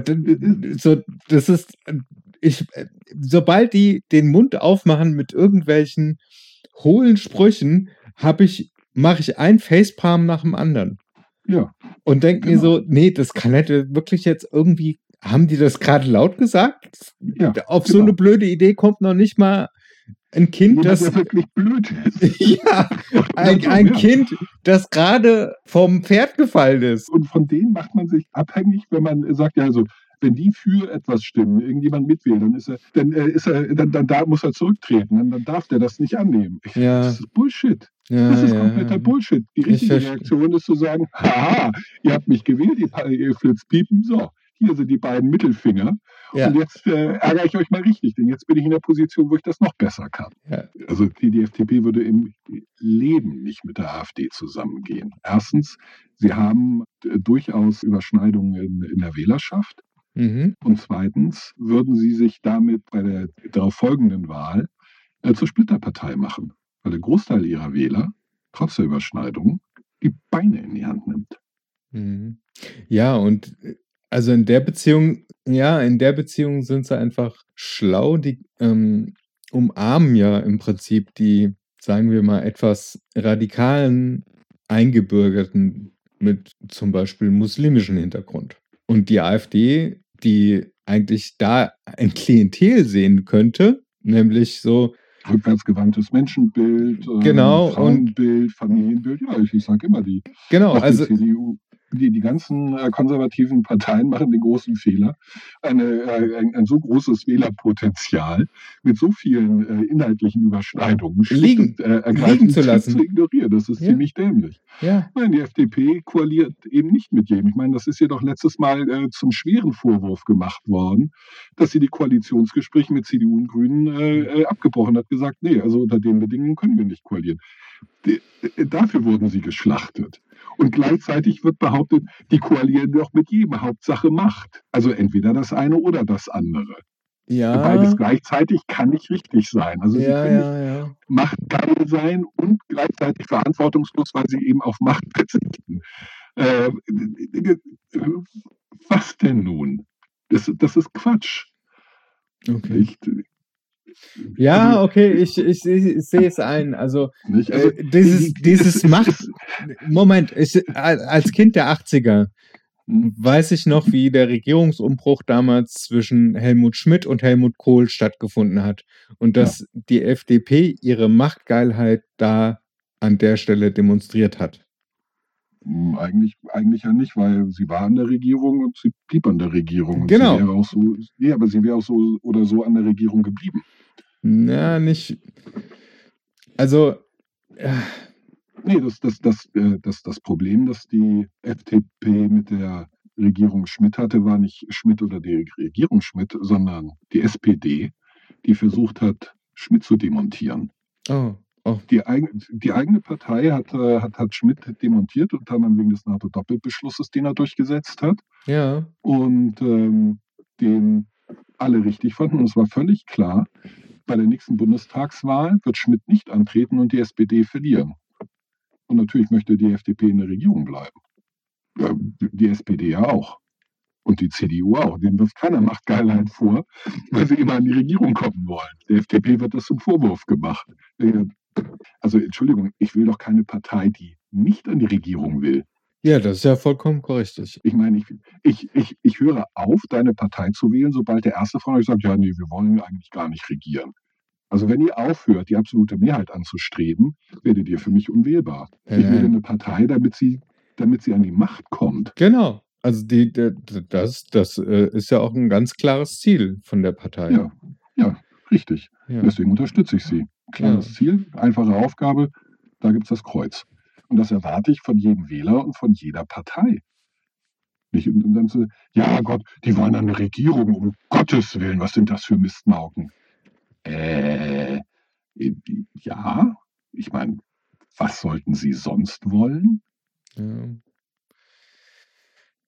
so, das ist, ich, sobald die den Mund aufmachen mit irgendwelchen hohlen Sprüchen, habe ich, mache ich ein Facepalm nach dem anderen Ja, und denke mir Genau. so, nee, das kann hätte wirklich jetzt irgendwie, haben die das gerade laut gesagt? ja. Auf so genau. eine blöde Idee kommt noch nicht mal ein Kind, das der wirklich blöd ist. ja, ein, ein ja. Kind, das gerade vom Pferd gefallen ist. Und von denen macht man sich abhängig, wenn man sagt, ja, also, wenn die für etwas stimmen, irgendjemand mitwählt, dann ist er, dann äh, ist er, dann, dann da muss er zurücktreten, dann, dann darf der das nicht annehmen. Ich, Ja. Das ist Bullshit. Ja, Das ist ja, kompletter ja. Bullshit. Die Ich richtige. Reaktion ist zu sagen, haha, ihr habt mich gewählt, ihr Flitzpiepen, so, hier sind die beiden Mittelfinger. Ja. Und jetzt äh, ärgere ich euch mal richtig, denn jetzt bin ich in der Position, wo ich das noch besser kann. Ja. Also die, die FDP würde im Leben nicht mit der AfD zusammengehen. Erstens, sie haben äh, durchaus Überschneidungen in, in der Wählerschaft. Mhm. Und zweitens würden sie sich damit bei der darauf folgenden Wahl äh, zur Splitterpartei machen, weil der Großteil ihrer Wähler, trotz der Überschneidung, die Beine in die Hand nimmt. Mhm. Ja, und äh, also in der Beziehung, ja, in der Beziehung sind sie einfach schlau, die ähm, umarmen ja im Prinzip die, sagen wir mal, etwas radikalen Eingebürgerten mit zum Beispiel muslimischem Hintergrund. Und die AfD, die eigentlich da ein Klientel sehen könnte, nämlich so, Rückwärtsgewandtes Menschenbild, äh, Genau, und- Frauenbild, Familienbild, ja, ich, ich sage immer, die, genau, also die CDU, die, die ganzen äh, konservativen Parteien machen den großen Fehler, eine, äh, ein, ein so großes Wählerpotenzial mit so vielen äh, inhaltlichen Überschneidungen Liegen- und, äh, liegen zu lassen. zu ignorieren. Das ist Ja. ziemlich dämlich. ja, Nein, die FDP koaliert eben nicht mit jedem. Ich meine, das ist ja doch letztes Mal äh, zum schweren Vorwurf gemacht worden, dass sie die Koalitionsgespräche mit CDU und Grünen äh, abgebrochen hat, gesagt, nee, also unter den Bedingungen können wir nicht koalieren. Äh, dafür wurden sie geschlachtet. Und gleichzeitig wird behauptet, die koalieren doch mit jedem, Hauptsache Macht. Also entweder das eine oder das andere. ja, Beides gleichzeitig kann nicht richtig sein. Also sie ja, können ja, ja. machtgeil sein und gleichzeitig verantwortungslos, weil sie eben auf Macht verzichten. Äh, was denn nun? Das, das ist Quatsch. Okay. Nicht? Ja, Also, okay, ich, ich, ich, sehe es ein. Also, nicht? Also, äh, dieses, dieses Macht. Moment, ich, als Kind der 80er weiß ich noch, wie der Regierungsumbruch damals zwischen Helmut Schmidt und Helmut Kohl stattgefunden hat. Und dass die FDP ihre Machtgeilheit da an der Stelle demonstriert hat. Hm, Eigentlich, eigentlich ja nicht, weil sie war an der Regierung und sie blieb an der Regierung. Und Genau. Sie wäre auch so, nee, aber sie wäre auch so oder so an der Regierung geblieben. Na, nicht. Also, äh, Nee, das, das, das, äh, das, das Problem, das die FDP mit der Regierung Schmidt hatte, war nicht Schmidt oder die Regierung Schmidt, sondern die SPD, die versucht hat, Schmidt zu demontieren. oh, oh, Die, eigen, die eigene Partei hat, äh, hat, hat Schmidt demontiert, unter anderem wegen des NATO-Doppelbeschlusses, den er durchgesetzt hat ja, und ähm, den alle richtig fanden. Und es war völlig klar, bei der nächsten Bundestagswahl wird Schmidt nicht antreten und die SPD verlieren. Und natürlich möchte die FDP in der Regierung bleiben. Die SPD ja auch. Und die CDU auch. Denen wirft keiner Machtgeilheit vor, weil sie immer an die Regierung kommen wollen. Der FDP wird das zum Vorwurf gemacht. Also Entschuldigung, ich will doch keine Partei, die nicht an die Regierung will. Ja, das ist ja vollkommen korrekt. Ich, meine, ich, ich, ich, ich höre auf, deine Partei zu wählen, sobald der erste von euch sagt, ja, nee, wir wollen eigentlich gar nicht regieren. Also wenn ihr aufhört, die absolute Mehrheit anzustreben, werdet ihr für mich unwählbar. Ja, ich will eine Partei, damit sie, damit sie an die Macht kommt. Genau. Also die, das, das äh, ist ja auch ein ganz klares Ziel von der Partei. Ja, ja, richtig. Ja. Deswegen unterstütze ich sie. Klares Ja. Ziel, einfache Aufgabe, da gibt es das Kreuz. Und das erwarte ich von jedem Wähler und von jeder Partei. Nicht, und dann so, ja Gott, die wollen eine Regierung, um Gottes Willen, was sind das für Mistmauken? Äh, ja, ich meine, was sollten sie sonst wollen? Ja.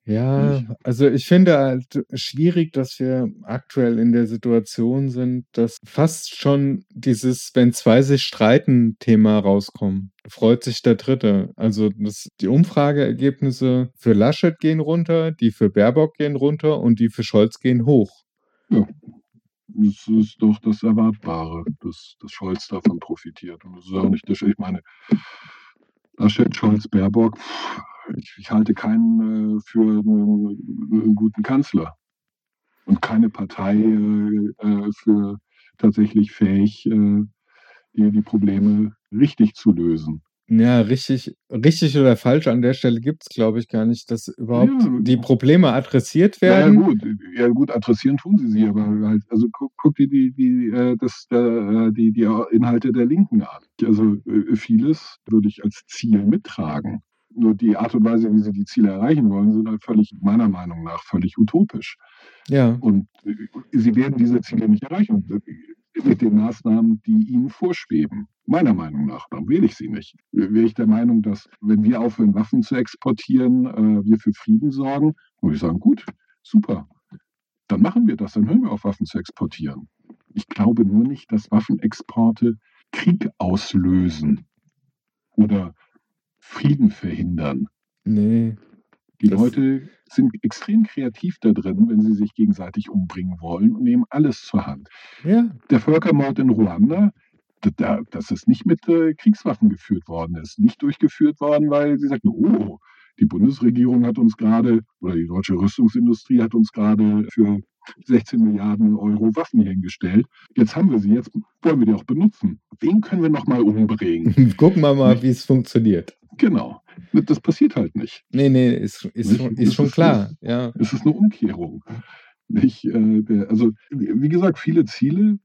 Ja, Nicht? also ich finde halt schwierig, dass wir aktuell in der Situation sind, dass fast schon dieses „Wenn zwei sich streiten“ Thema rauskommt. Freut sich der Dritte. Also, das die Umfrageergebnisse für Laschet gehen runter, die für Baerbock gehen runter und die für Scholz gehen hoch. Ja. Das ist doch das Erwartbare, dass dass Scholz davon profitiert. Und das ist auch nicht das ich meine Laschet, Scholz, Baerbock, ich ich halte keinen, äh, für 'nen 'nen guten Kanzler und keine Partei, äh, äh, für tatsächlich fähig, äh, die die Probleme richtig zu lösen. Ja, richtig richtig oder falsch an der Stelle gibt's, glaube ich, gar nicht, dass überhaupt Ja. die Probleme adressiert Ja, ja werden. gut. Ja gut, adressieren tun sie sie, aber halt also guck guck dir die die, äh, das äh, die die Inhalte der Linken an. Also, äh, vieles würde ich als Ziel mittragen. Nur die Art und Weise, wie sie die Ziele erreichen wollen, sind halt völlig meiner Meinung nach völlig utopisch. Ja. Und, äh, sie werden diese Ziele nicht erreichen, mit den Maßnahmen, die ihnen vorschweben. Meiner Meinung nach, darum wähle ich sie nicht. Wäre ich der Meinung, dass, wenn wir aufhören, Waffen zu exportieren, äh, wir für Frieden sorgen, würde ich sagen: „Gut, super. Dann machen wir das, dann hören wir auf, Waffen zu exportieren.“ Ich glaube nur nicht, dass Waffenexporte Krieg auslösen oder Frieden verhindern. Ne. Die Das Leute sind extrem kreativ da drin, wenn sie sich gegenseitig umbringen wollen und nehmen alles zur Hand. Ja. Der Völkermord in Ruanda, da das ist nicht mit, äh, Kriegswaffen geführt worden. Ist nicht durchgeführt worden, weil sie sagten: „Oh, die Bundesregierung hat uns grade oder die deutsche Rüstungsindustrie hat uns grade für 16 Milliarden Euro Waffen hingestellt. Jetzt haben wir sie, jetzt wollen wir die auch benutzen. Wen können wir noch mal umbringen?“ Gucken wir mal, Nicht? wie's funktioniert. Genau. Das passiert halt nicht. Ne, ne, ist ist ist das schon ist klar, ja. es ist 'ne Umkehrung. Nicht, äh, also, wie wie gesagt, viele Ziele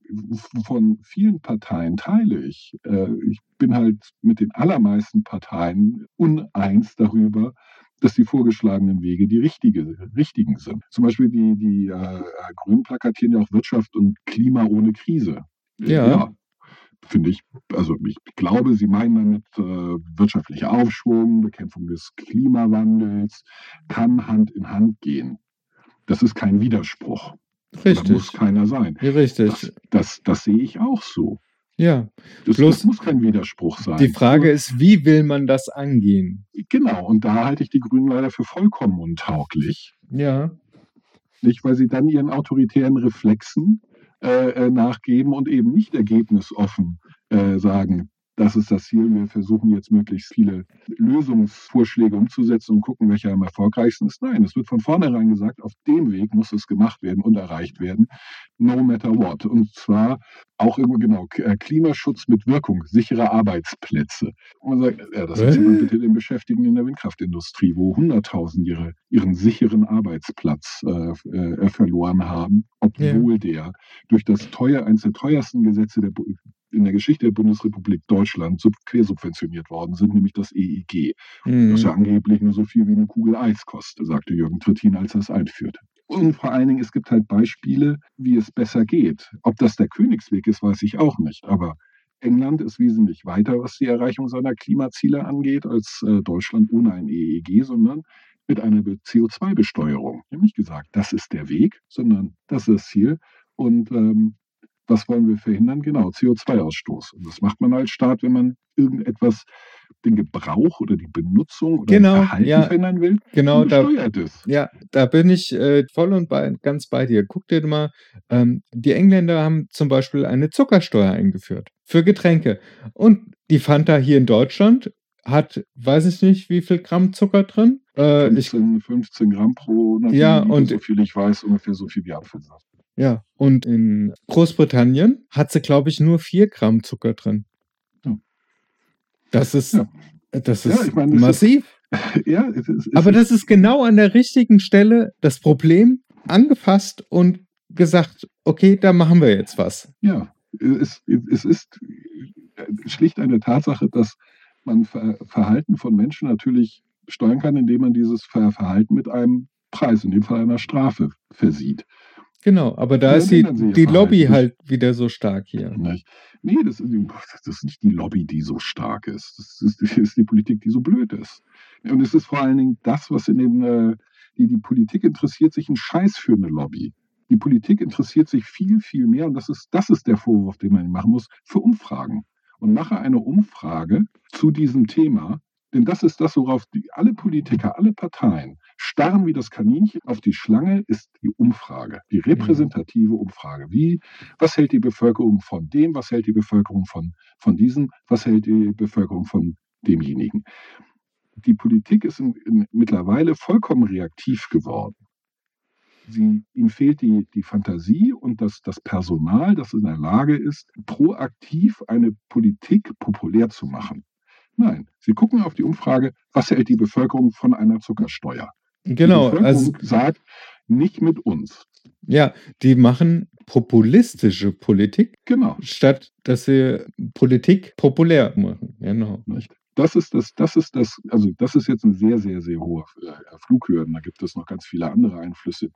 von vielen Parteien teile ich. Äh, ich bin halt mit den allermeisten Parteien uneins darüber, dass die vorgeschlagenen Wege die richtige richtigen sind. Zum Beispiel die die, äh, äh, Grünen plakatieren ja auch Wirtschaft und Klima ohne Krise. Ja. ja, finde ich also, ich glaube, sie meinen damit, äh, wirtschaftlicher Aufschwung, Bekämpfung des Klimawandels, kann Hand in Hand gehen. Das ist kein Widerspruch. Da muss Richtig. keiner sein. Ja, Das richtig. das das sehe ich auch so. Ja. Das das Bloß muss kein Widerspruch die sein. Frage Nur ist, wie will man das angehen? Genau, und da halte ich die Grünen leider für vollkommen untauglich. Ja. Nicht, weil sie dann ihren autoritären Reflexen, äh, äh, nachgeben und eben nicht ergebnisoffen, äh, sagen: „Das ist das Ziel. Wir versuchen jetzt möglichst viele Lösungsvorschläge umzusetzen und gucken, welcher am erfolgreichsten ist.“ Nein, es wird von vornherein gesagt, auf dem Weg muss es gemacht werden und erreicht werden, no matter what. Und zwar auch immer genau, äh, Klimaschutz mit Wirkung, sichere Arbeitsplätze. Und man sagt: „Ja, das erzählt man Hä? bitte den Beschäftigten in der Windkraftindustrie, wo Hunderttausend ihre ihren sicheren Arbeitsplatz, äh, äh, verloren haben, Ja. obwohl der durch das teuer eins der teuersten Gesetze der in der Geschichte der Bundesrepublik Deutschland sub quersubventioniert worden sind, nämlich das EEG, das ja Mhm. angeblich nur so viel wie 'ne Kugel Eis kostet“, sagte Jürgen Trittin, als er's einführte. Und vor allen Dingen, es gibt halt Beispiele, wie es besser geht. Ob das der Königsweg ist, weiß ich auch nicht. Aber England ist wesentlich weiter, was die Erreichung seiner Klimaziele angeht, als, äh, Deutschland ohne ein EEG, sondern mit einer Be CO2-Besteuerung. Die haben nicht gesagt: „Das ist der Weg“, sondern: „Das ist das Ziel.“ Und, ähm, was wollen wir verhindern? Genau, CO2-Ausstoß. Und das macht man als Staat, wenn man irgendetwas den Gebrauch oder die Benutzung oder Genau, Verhalten ja. verändern will, Genau, da es. ja, da bin ich, äh, voll und bei ganz bei dir. Guck dir mal ähm, die Engländer haben zum Beispiel eine Zuckersteuer eingeführt für Getränke. Und die Fanta hier in Deutschland hat, weiß ich nicht, wie viel Gramm Zucker drin. Äh, ich 15 15 Gramm pro 100 Ja, und soviel ich weiß, ungefähr so viel wie Apfelsaft. Ja, und in Großbritannien hat sie, glaube ich, nur 4 Gramm Zucker drin. Ja. Das ist Ja. das Ja, ist ich meine, es ist massiv. ja, es ist es Aber das ist genau an der richtigen Stelle das Problem angefasst und gesagt: „Okay, da machen wir jetzt was.“ Ja, es es ist, schlicht eine Tatsache, dass man Ver Verhalten von Menschen natürlich steuern kann, indem man dieses Ver Verhalten mit einem Preis, in dem Fall einer Strafe, versieht. Genau, aber da ist die die Lobby halt nicht. wieder so stark hier. Nicht? Ne, das ist das ist nicht die Lobby, die so stark ist. Das ist ist die Politik, die so blöd ist. Und es ist vor allen Dingen das, was in den, äh Die, die Politik interessiert sich einen Scheiß für eine Lobby. Die Politik interessiert sich viel, viel mehr, und das ist, das ist der Vorwurf, den man machen muss, für Umfragen. Und mache eine Umfrage zu diesem Thema, denn das ist das, worauf die, alle Politiker, alle Parteien starren wie das Kaninchen auf die Schlange, ist die Umfrage, die repräsentative Umfrage. Wie, was hält die Bevölkerung von dem, was hält die Bevölkerung von, von diesem, was hält die Bevölkerung von demjenigen. Die Politik ist in, in, mittlerweile vollkommen reaktiv geworden. Sie, ihm fehlt die, die Fantasie und das, das Personal, das in der Lage ist, proaktiv eine Politik populär zu machen. Nein, sie gucken auf die Umfrage, was hält die Bevölkerung von einer Zuckersteuer? Genau. Die Bevölkerung also, sagt, nicht mit uns. Ja, die machen populistische Politik, genau. statt dass sie Politik populär machen. Genau. Nicht? Das ist das, das ist das, also das ist jetzt ein sehr, sehr, sehr hoher äh, Flughürden. Da gibt es noch ganz viele andere Einflüsse.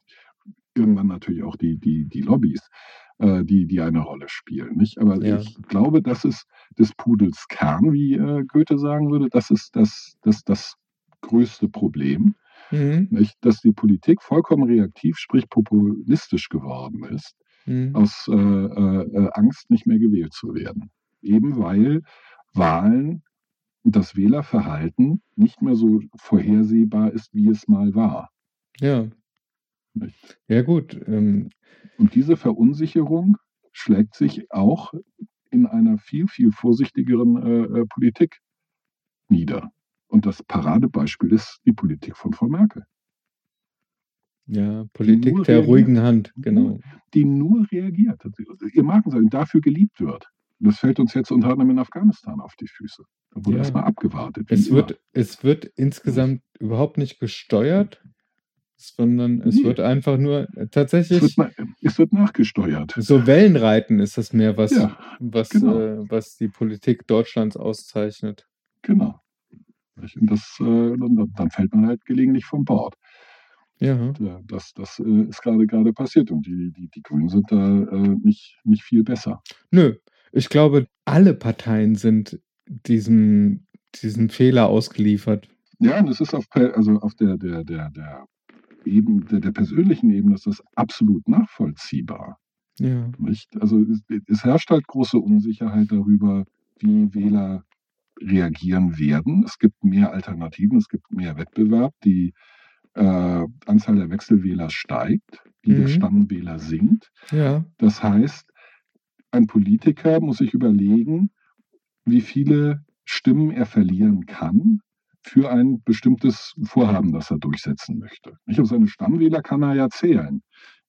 Irgendwann natürlich auch die, die, die Lobbys, äh, die, die eine Rolle spielen. Nicht? Aber ja. ich glaube, das ist des Pudels Kern, wie äh, Goethe sagen würde. Das ist das, das, das größte Problem. Mhm. Nicht? Dass die Politik vollkommen reaktiv, sprich populistisch geworden ist, mhm. aus äh, äh, Angst nicht mehr gewählt zu werden. Eben weil Wahlen und das Wählerverhalten nicht mehr so vorhersehbar ist, wie es mal war. Ja. Ja, gut. Ähm. Und diese Verunsicherung schlägt sich auch in einer viel, viel vorsichtigeren äh, äh Politik nieder. Und das Paradebeispiel ist die Politik von Frau Merkel. Ja, Politik der reagiert, ruhigen Hand, genau. Die nur reagiert. Ihr Markensein dafür geliebt wird. Das fällt uns jetzt unter anderem in Afghanistan auf die Füße. Da wurde ja. erstmal abgewartet. Es wird, es wird insgesamt überhaupt nicht gesteuert, sondern es nee. wird einfach nur äh, tatsächlich. Es wird, es wird, nachgesteuert. So Wellenreiten ist das mehr, was, ja, was, genau. äh, was die Politik Deutschlands auszeichnet. Genau. Und das, äh, dann fällt man halt gelegentlich vom Bord. Ja. Das, das äh, ist gerade gerade passiert und die, die, die Grünen sind da äh, nicht, nicht viel besser. Nö, ich glaube, alle Parteien sind diesem, diesem Fehler ausgeliefert. Ja, und es ist auf, also auf der, der, der, der, Ebene, der, persönlichen Ebene ist das absolut nachvollziehbar. Ja. Nicht? Also es, es herrscht halt große Unsicherheit darüber, wie Wähler reagieren werden. Es gibt mehr Alternativen, es gibt mehr Wettbewerb. Die äh, Anzahl der Wechselwähler steigt, die mhm. der Stammwähler sinkt. Ja. Das heißt, ein Politiker muss sich überlegen, wie viele Stimmen er verlieren kann für ein bestimmtes Vorhaben, das er durchsetzen möchte. Nicht? Und seine Stammwähler kann er ja zählen.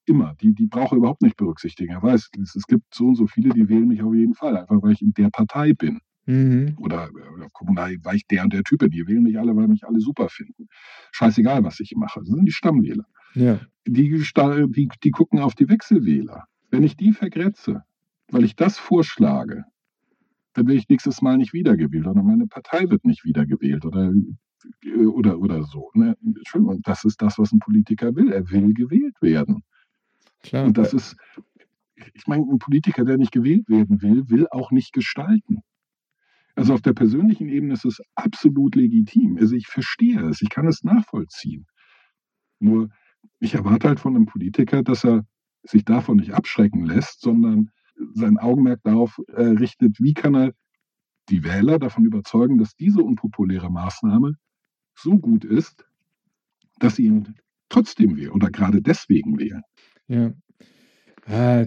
Immer. Die, die braucht er überhaupt nicht berücksichtigen. Er weiß, es, es gibt so und so viele, die wählen mich auf jeden Fall, einfach weil ich in der Partei bin. Mhm. Oder, oder kommunal, weil ich der und der Typ bin. Die wählen mich alle, weil mich alle super finden. Scheißegal, was ich mache. Das sind die Stammwähler. Ja. Die, die, die gucken auf die Wechselwähler. Wenn ich die vergrätze, weil ich das vorschlage, dann werde ich nächstes Mal nicht wiedergewählt oder meine Partei wird nicht wiedergewählt oder, oder, oder so. Ne? Und das ist das, was ein Politiker will. Er will gewählt werden. Klar. Und das ist, ich meine, ein Politiker, der nicht gewählt werden will, will auch nicht gestalten. Also auf der persönlichen Ebene ist es absolut legitim. Also ich verstehe es, ich kann es nachvollziehen. Nur ich erwarte halt von einem Politiker, dass er sich davon nicht abschrecken lässt, sondern sein Augenmerk darauf äh, richtet, wie kann er die Wähler davon überzeugen, dass diese unpopuläre Maßnahme so gut ist, dass sie ihn trotzdem wählen oder gerade deswegen wählen. Ja. ja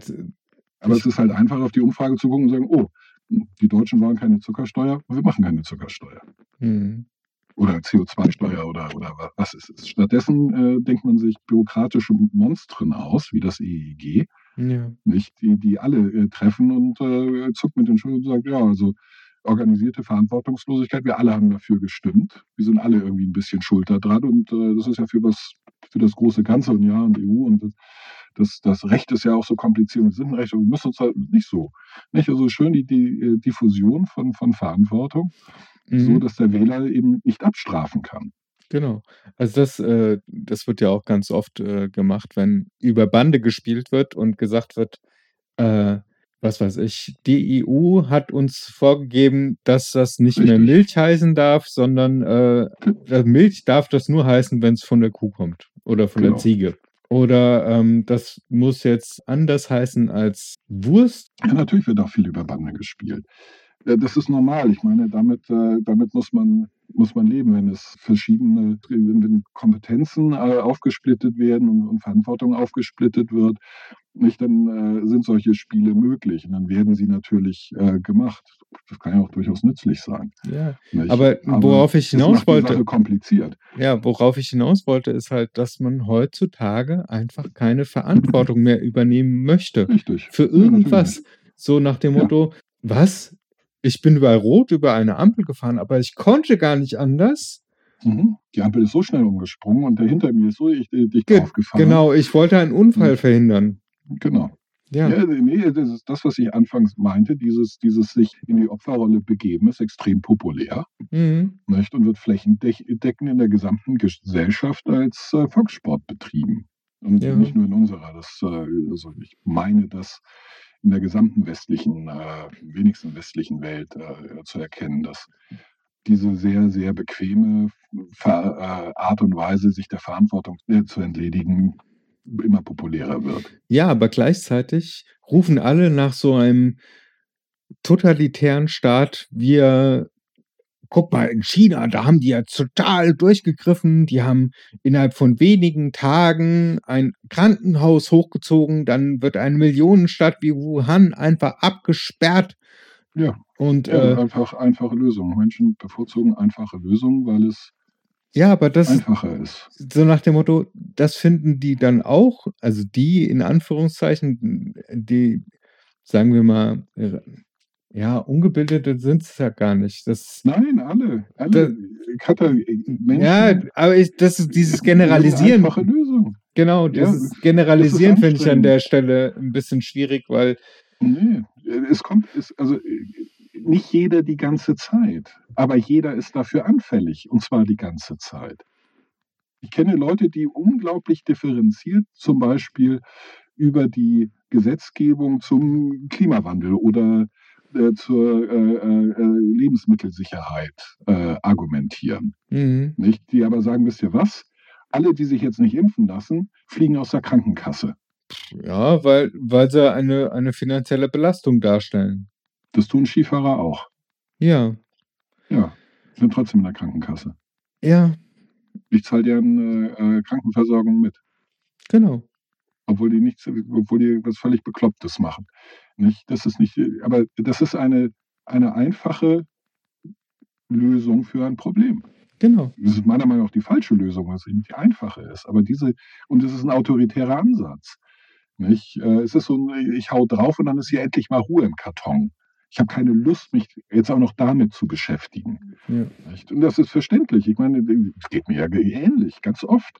Aber es ist halt einfach, auf die Umfrage zu gucken und sagen, oh, die Deutschen wollen keine Zuckersteuer, wir machen keine Zuckersteuer. Mhm. Oder CO2-Steuer oder, oder was ist es. Stattdessen äh, denkt man sich bürokratische Monstren aus, wie das EEG, ja. nicht, die, die alle äh, treffen und äh, zuckt mit den Schultern und sagt, ja, also organisierte Verantwortungslosigkeit, wir alle haben dafür gestimmt. Wir sind alle irgendwie ein bisschen schulter dran und äh, das ist ja für das, für das große Ganze und ja und EU und das, das, das Recht ist ja auch so kompliziert und Sinnrecht und wir müssen uns halt nicht so. Nicht? Also schön die, die äh, Diffusion von, von Verantwortung, mhm. so dass der Wähler eben nicht abstrafen kann. Genau. Also das, äh, das wird ja auch ganz oft äh, gemacht, wenn über Bande gespielt wird und gesagt wird, äh, was weiß ich, die EU hat uns vorgegeben, dass das nicht Richtig. mehr Milch heißen darf, sondern äh, Milch darf das nur heißen, wenn es von der Kuh kommt. oder von Genau. der Ziege. Oder ähm, das muss jetzt anders heißen als Wurst. Ja, natürlich wird auch viel über Bande gespielt. Äh, Das ist normal. Ich meine, damit, äh, damit muss, man, muss man leben, wenn es verschiedene wenn Kompetenzen äh, aufgesplittet werden und, Verantwortung aufgesplittet wird. Nicht, dann sind solche Spiele möglich und dann werden sie natürlich gemacht. Das kann ja auch durchaus nützlich sein. Ja. Aber worauf ich hinaus wollte, kompliziert. ja, worauf ich hinaus wollte, ist halt, dass man heutzutage einfach keine Verantwortung mehr übernehmen möchte. Richtig. Für Ja, irgendwas. So nach dem Ja. Motto, was? Ich bin bei Rot über eine Ampel gefahren, aber ich konnte gar nicht anders. Mhm. Die Ampel ist so schnell umgesprungen und der hinter mir ist so ich, dicht Ge draufgefahren. genau, ich wollte einen Unfall Mhm. verhindern. Genau. Ja. Ja, nee, das ist das, was ich anfangs meinte, dieses, dieses sich in die Opferrolle begeben, ist extrem populär Mhm. nicht? und wird flächendeckend in der gesamten Gesellschaft als äh, Volkssport betrieben. Und Ja. nicht nur in unserer. Das, äh, also ich meine, das in der gesamten westlichen, äh, wenigsten westlichen Welt äh, zu erkennen, dass diese sehr, sehr bequeme Ver äh, Art und Weise, sich der Verantwortung äh, zu entledigen, immer populärer wird. Ja, aber gleichzeitig rufen alle nach so einem totalitären Staat. Wir, guck mal, in China, da haben die ja total durchgegriffen. Die haben innerhalb von wenigen Tagen ein Krankenhaus hochgezogen. Dann wird eine Millionenstadt wie Wuhan einfach abgesperrt. Ja. Und Ja, äh, einfach einfache Lösungen. Menschen bevorzugen einfache Lösungen, weil es ja, aber das einfacher ist. so nach dem Motto, das finden die dann auch, also die in Anführungszeichen, die, sagen wir mal, ja, Ungebildete sind es ja gar nicht. Das, Nein, alle. alle. Kata, Menschen. ja, aber ich, das ist dieses Generalisieren. Einfache Lösung. Genau, Ja, dieses das Generalisieren ist finde ich an der Stelle ein bisschen schwierig, weil, Nee, es kommt, es, also nicht jeder die ganze Zeit, aber jeder ist dafür anfällig und zwar die ganze Zeit. Ich kenne Leute, die unglaublich differenziert zum Beispiel über die Gesetzgebung zum Klimawandel oder äh, zur äh, äh, Lebensmittelsicherheit äh, argumentieren. mhm, Nicht? Die aber sagen, wisst ihr was? Alle, die sich jetzt nicht impfen lassen, fliegen aus der Krankenkasse. ja, weil, weil sie eine, eine finanzielle Belastung darstellen. Das tun Skifahrer auch. Ja, Ja, sind trotzdem in der Krankenkasse. ja, Ich zahle deren äh, Krankenversorgung mit, genau. Obwohl die nichts, obwohl die was völlig Beklopptes machen. Nicht? Das ist nicht, aber das ist eine, eine einfache Lösung für ein Problem. Genau. Das ist meiner Meinung nach die falsche Lösung, es eben die einfache ist. Aber diese, und es ist ein autoritärer Ansatz. Nicht? Äh, Es ist so ein, ich hau drauf und dann ist hier endlich mal Ruhe im Karton. Ich habe keine Lust, mich jetzt auch noch damit zu beschäftigen. Ja. Und das ist verständlich. Ich meine, es geht mir ja ähnlich, ganz oft.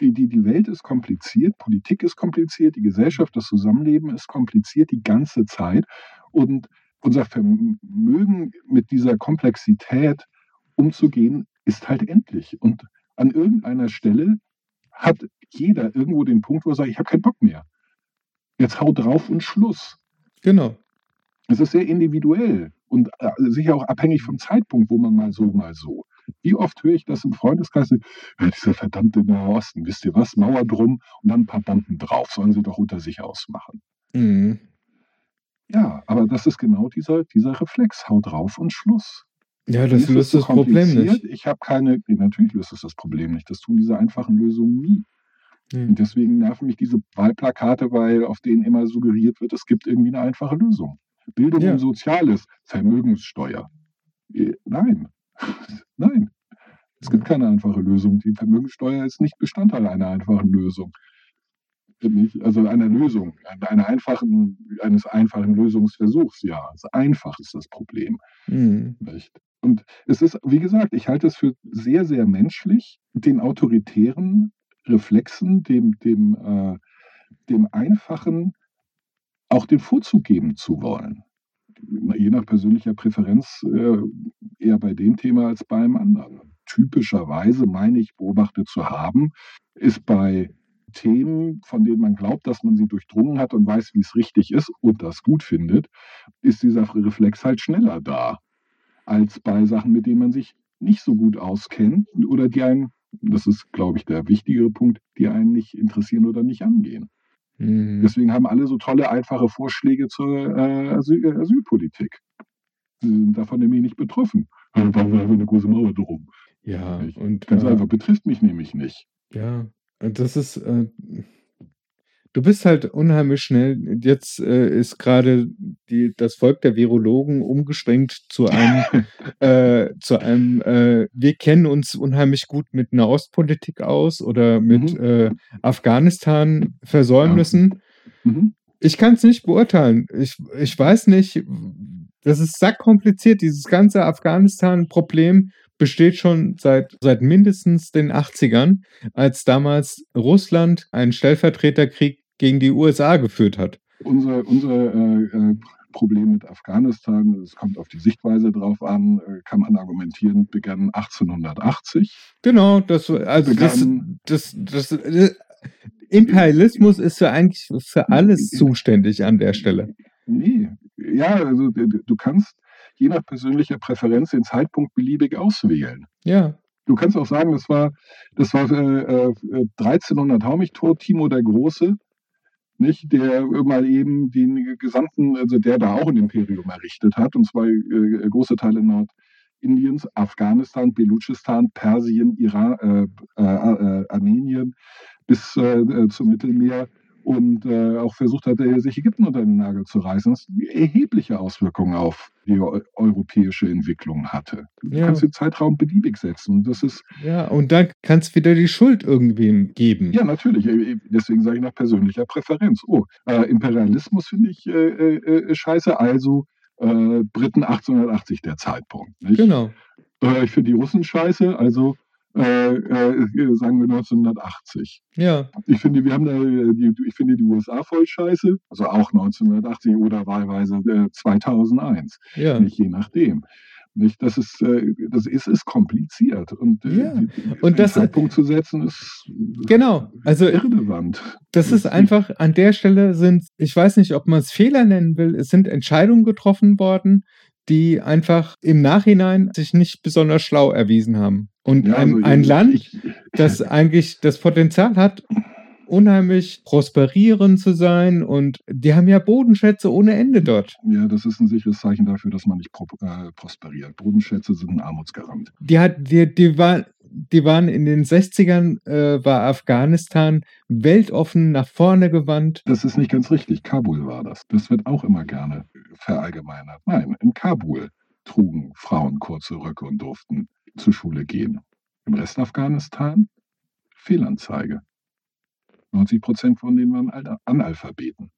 Die, die, die Welt ist kompliziert, Politik ist kompliziert, die Gesellschaft, das Zusammenleben ist kompliziert die ganze Zeit. Und unser Vermögen mit dieser Komplexität umzugehen, ist halt endlich. Und an irgendeiner Stelle hat jeder irgendwo den Punkt, wo er sagt, ich habe keinen Bock mehr. Jetzt hau drauf und Schluss. Genau. Es ist sehr individuell und äh, sicher auch abhängig vom Zeitpunkt, wo man mal so, mal so. Wie oft höre ich das im Freundeskreis? Ja, dieser verdammte Nahe Osten, wisst ihr was? Mauer drum und dann ein paar Bomben drauf. Sollen sie doch unter sich ausmachen. Mhm. Ja, aber das ist genau dieser, dieser Reflex. Hau drauf und Schluss. Ja, Mir das es löst das Problem nicht. Ich habe keine, natürlich löst es das Problem nicht. Das tun diese einfachen Lösungen nie. Mhm. Und deswegen nerven mich diese Wahlplakate, weil auf denen immer suggeriert wird, es gibt irgendwie eine einfache Lösung. Bildung Ja. und Soziales, Vermögenssteuer. Äh, Nein, nein. Es gibt keine einfache Lösung. Die Vermögenssteuer ist nicht Bestandteil einer einfachen Lösung. Also einer Lösung, einer einfachen, eines einfachen Lösungsversuchs, ja. Also einfach ist das Problem. Mhm. Und es ist, wie gesagt, ich halte es für sehr, sehr menschlich, den autoritären Reflexen, dem, dem, äh, dem einfachen auch den Vorzug geben zu wollen. Je nach persönlicher Präferenz äh, eher bei dem Thema als bei einem anderen. Typischerweise, meine ich, beobachtet zu haben, ist bei Themen, von denen man glaubt, dass man sie durchdrungen hat und weiß, wie es richtig ist und das gut findet, ist dieser Reflex halt schneller da als bei Sachen, mit denen man sich nicht so gut auskennt oder die einem Das ist, glaube ich, der wichtigere Punkt, die einen nicht interessieren oder nicht angehen. Mhm. Deswegen haben alle so tolle, einfache Vorschläge zur äh, Asyl äh, Asylpolitik. Sie sind davon nämlich nicht betroffen. Da bauen wir einfach eine große Mauer drum. Ja, Nicht? und Ganz äh, einfach, betrifft mich nämlich nicht. ja, das ist, äh, du bist halt unheimlich schnell. Jetzt äh, ist gerade das Volk der Virologen umgeschwenkt zu einem, äh, zu einem, äh, wir kennen uns unheimlich gut mit Nahostpolitik aus oder mit Mhm. äh, Afghanistan-Versäumnissen. Mhm. Ich kann es nicht beurteilen. Ich, ich weiß nicht, das ist sackkompliziert. Dieses ganze Afghanistan-Problem besteht schon seit, seit mindestens den 80ern, als damals Russland einen Stellvertreterkrieg gegen die USA geführt hat. Unser, unser äh, äh, Problem mit Afghanistan, es kommt auf die Sichtweise drauf an, äh, kann man argumentieren, begann 1880. Genau, das, also das, Begann- das, das, äh, Imperialismus ist für eigentlich für alles zuständig an der Stelle. Nee, ja, also du kannst je nach persönlicher Präferenz den Zeitpunkt beliebig auswählen. Ja, Du kannst auch sagen, das war, das war äh, äh, 1300 hau mich tot, Timo der Große, nicht, der mal eben den gesamten, also der da auch ein Imperium errichtet hat, und zwar äh, große Teile Nordindiens, Afghanistan, Belutschistan, Persien, Iran, äh, äh, äh, Armenien bis äh, äh, zum Mittelmeer und äh, auch versucht hat, äh, sich Ägypten unter den Nagel zu reißen, das erhebliche Auswirkungen auf die eu europäische Entwicklung hatte. Du Ja. kannst den Zeitraum beliebig setzen. Das ist ja, und dann kann es wieder die Schuld irgendwem geben. ja, natürlich. Äh, Deswegen sage ich nach persönlicher Präferenz. Oh, äh, Imperialismus finde ich äh, äh, äh, scheiße. Also äh, Briten 1880 der Zeitpunkt. Nicht? Genau. Äh, ich finde die Russen scheiße. Also äh, äh, sagen wir 1980. Ja, Ich finde, wir haben da, äh, die, ich finde die USA voll scheiße. Also auch 1980 oder wahlweise äh, 2001. ja. Nicht je nachdem. Nicht, das ist, äh, das ist, ist kompliziert. Und, äh, Ja, die- die- und das- Zeitpunkt zu setzen ist Genau. Also irrelevant. Das ist einfach, an der Stelle sind, ich weiß nicht, ob man es Fehler nennen will, es sind Entscheidungen getroffen worden, die einfach im Nachhinein sich nicht besonders schlau erwiesen haben. Und Ja, ein, also ein Land, das eigentlich das Potenzial hat, unheimlich prosperierend zu sein und die haben ja Bodenschätze ohne Ende dort. Ja, das ist ein sicheres Zeichen dafür, dass man nicht pro, äh, prosperiert. Bodenschätze sind ein Armutsgarant. Die hat, die, die war, die waren in den 60ern, äh, war Afghanistan weltoffen nach vorne gewandt. Das ist nicht ganz richtig. Kabul war das. Das wird auch immer gerne verallgemeinert. Nein, in Kabul trugen Frauen kurze Röcke und durften zur Schule gehen. Im Rest Afghanistan Fehlanzeige. 90 Prozent von denen waren Al- Analphabeten.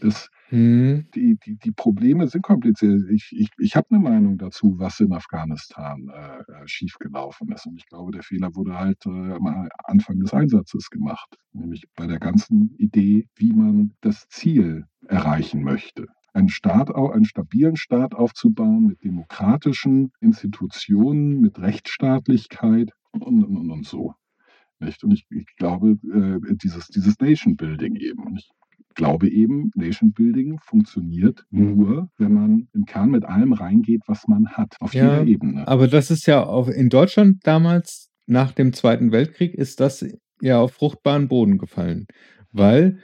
Das, Hm. die, die, die Probleme sind kompliziert. Ich, ich, ich habe eine Meinung dazu, was in Afghanistan äh, äh, schiefgelaufen ist. Und ich glaube, der Fehler wurde halt äh, am Anfang des Einsatzes gemacht. Nämlich bei der ganzen Idee, wie man das Ziel erreichen möchte. Einen Staat, einen stabilen Staat aufzubauen mit demokratischen Institutionen, mit Rechtsstaatlichkeit und, und, und, und so. Nicht? Und ich, ich glaube, äh, dieses, dieses Nation Building eben. Und ich glaube eben, Nation Building funktioniert nur, wenn man im Kern mit allem reingeht, was man hat, auf Ja, jeder Ebene. Aber das ist ja auf, in Deutschland damals, nach dem Zweiten Weltkrieg, ist das ja auf fruchtbaren Boden gefallen. Weil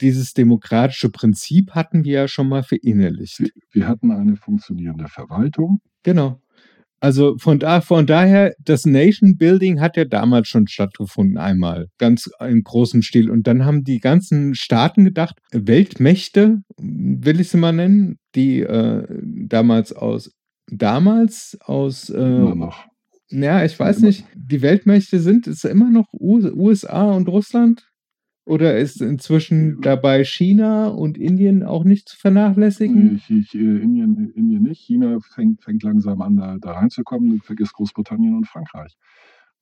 dieses demokratische Prinzip hatten wir ja schon mal verinnerlicht. Wir, wir hatten eine funktionierende Verwaltung. Genau. Also von, da, von daher, das Nation Building hat ja damals schon stattgefunden, einmal, ganz im großen Stil. Und dann haben die ganzen Staaten gedacht, Weltmächte, will ich sie mal nennen, die äh, damals aus, damals aus, äh, Immer noch. ja, ich weiß nicht, die Weltmächte sind es immer noch USA und Russland? Oder ist inzwischen dabei China und Indien auch nicht zu vernachlässigen? Ich, ich, äh, Indien, Indien nicht. China fängt, fängt langsam an, da, da reinzukommen. Du vergisst Großbritannien und Frankreich.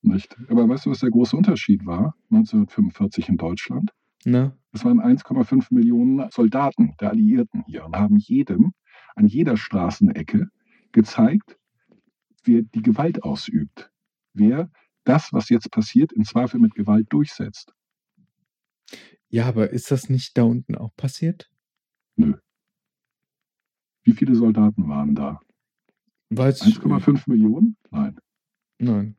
Nicht? Aber weißt du, was der große Unterschied war 1945 in Deutschland? Na? Es waren 1,5 Millionen Soldaten der Alliierten hier und haben jedem an jeder Straßenecke gezeigt, wer die Gewalt ausübt. Wer das, was jetzt passiert, im Zweifel mit Gewalt durchsetzt. Ja, aber ist das nicht da unten auch passiert? Wie viele Soldaten waren da? Weiß ich 1,5 Millionen? Nein. Nein.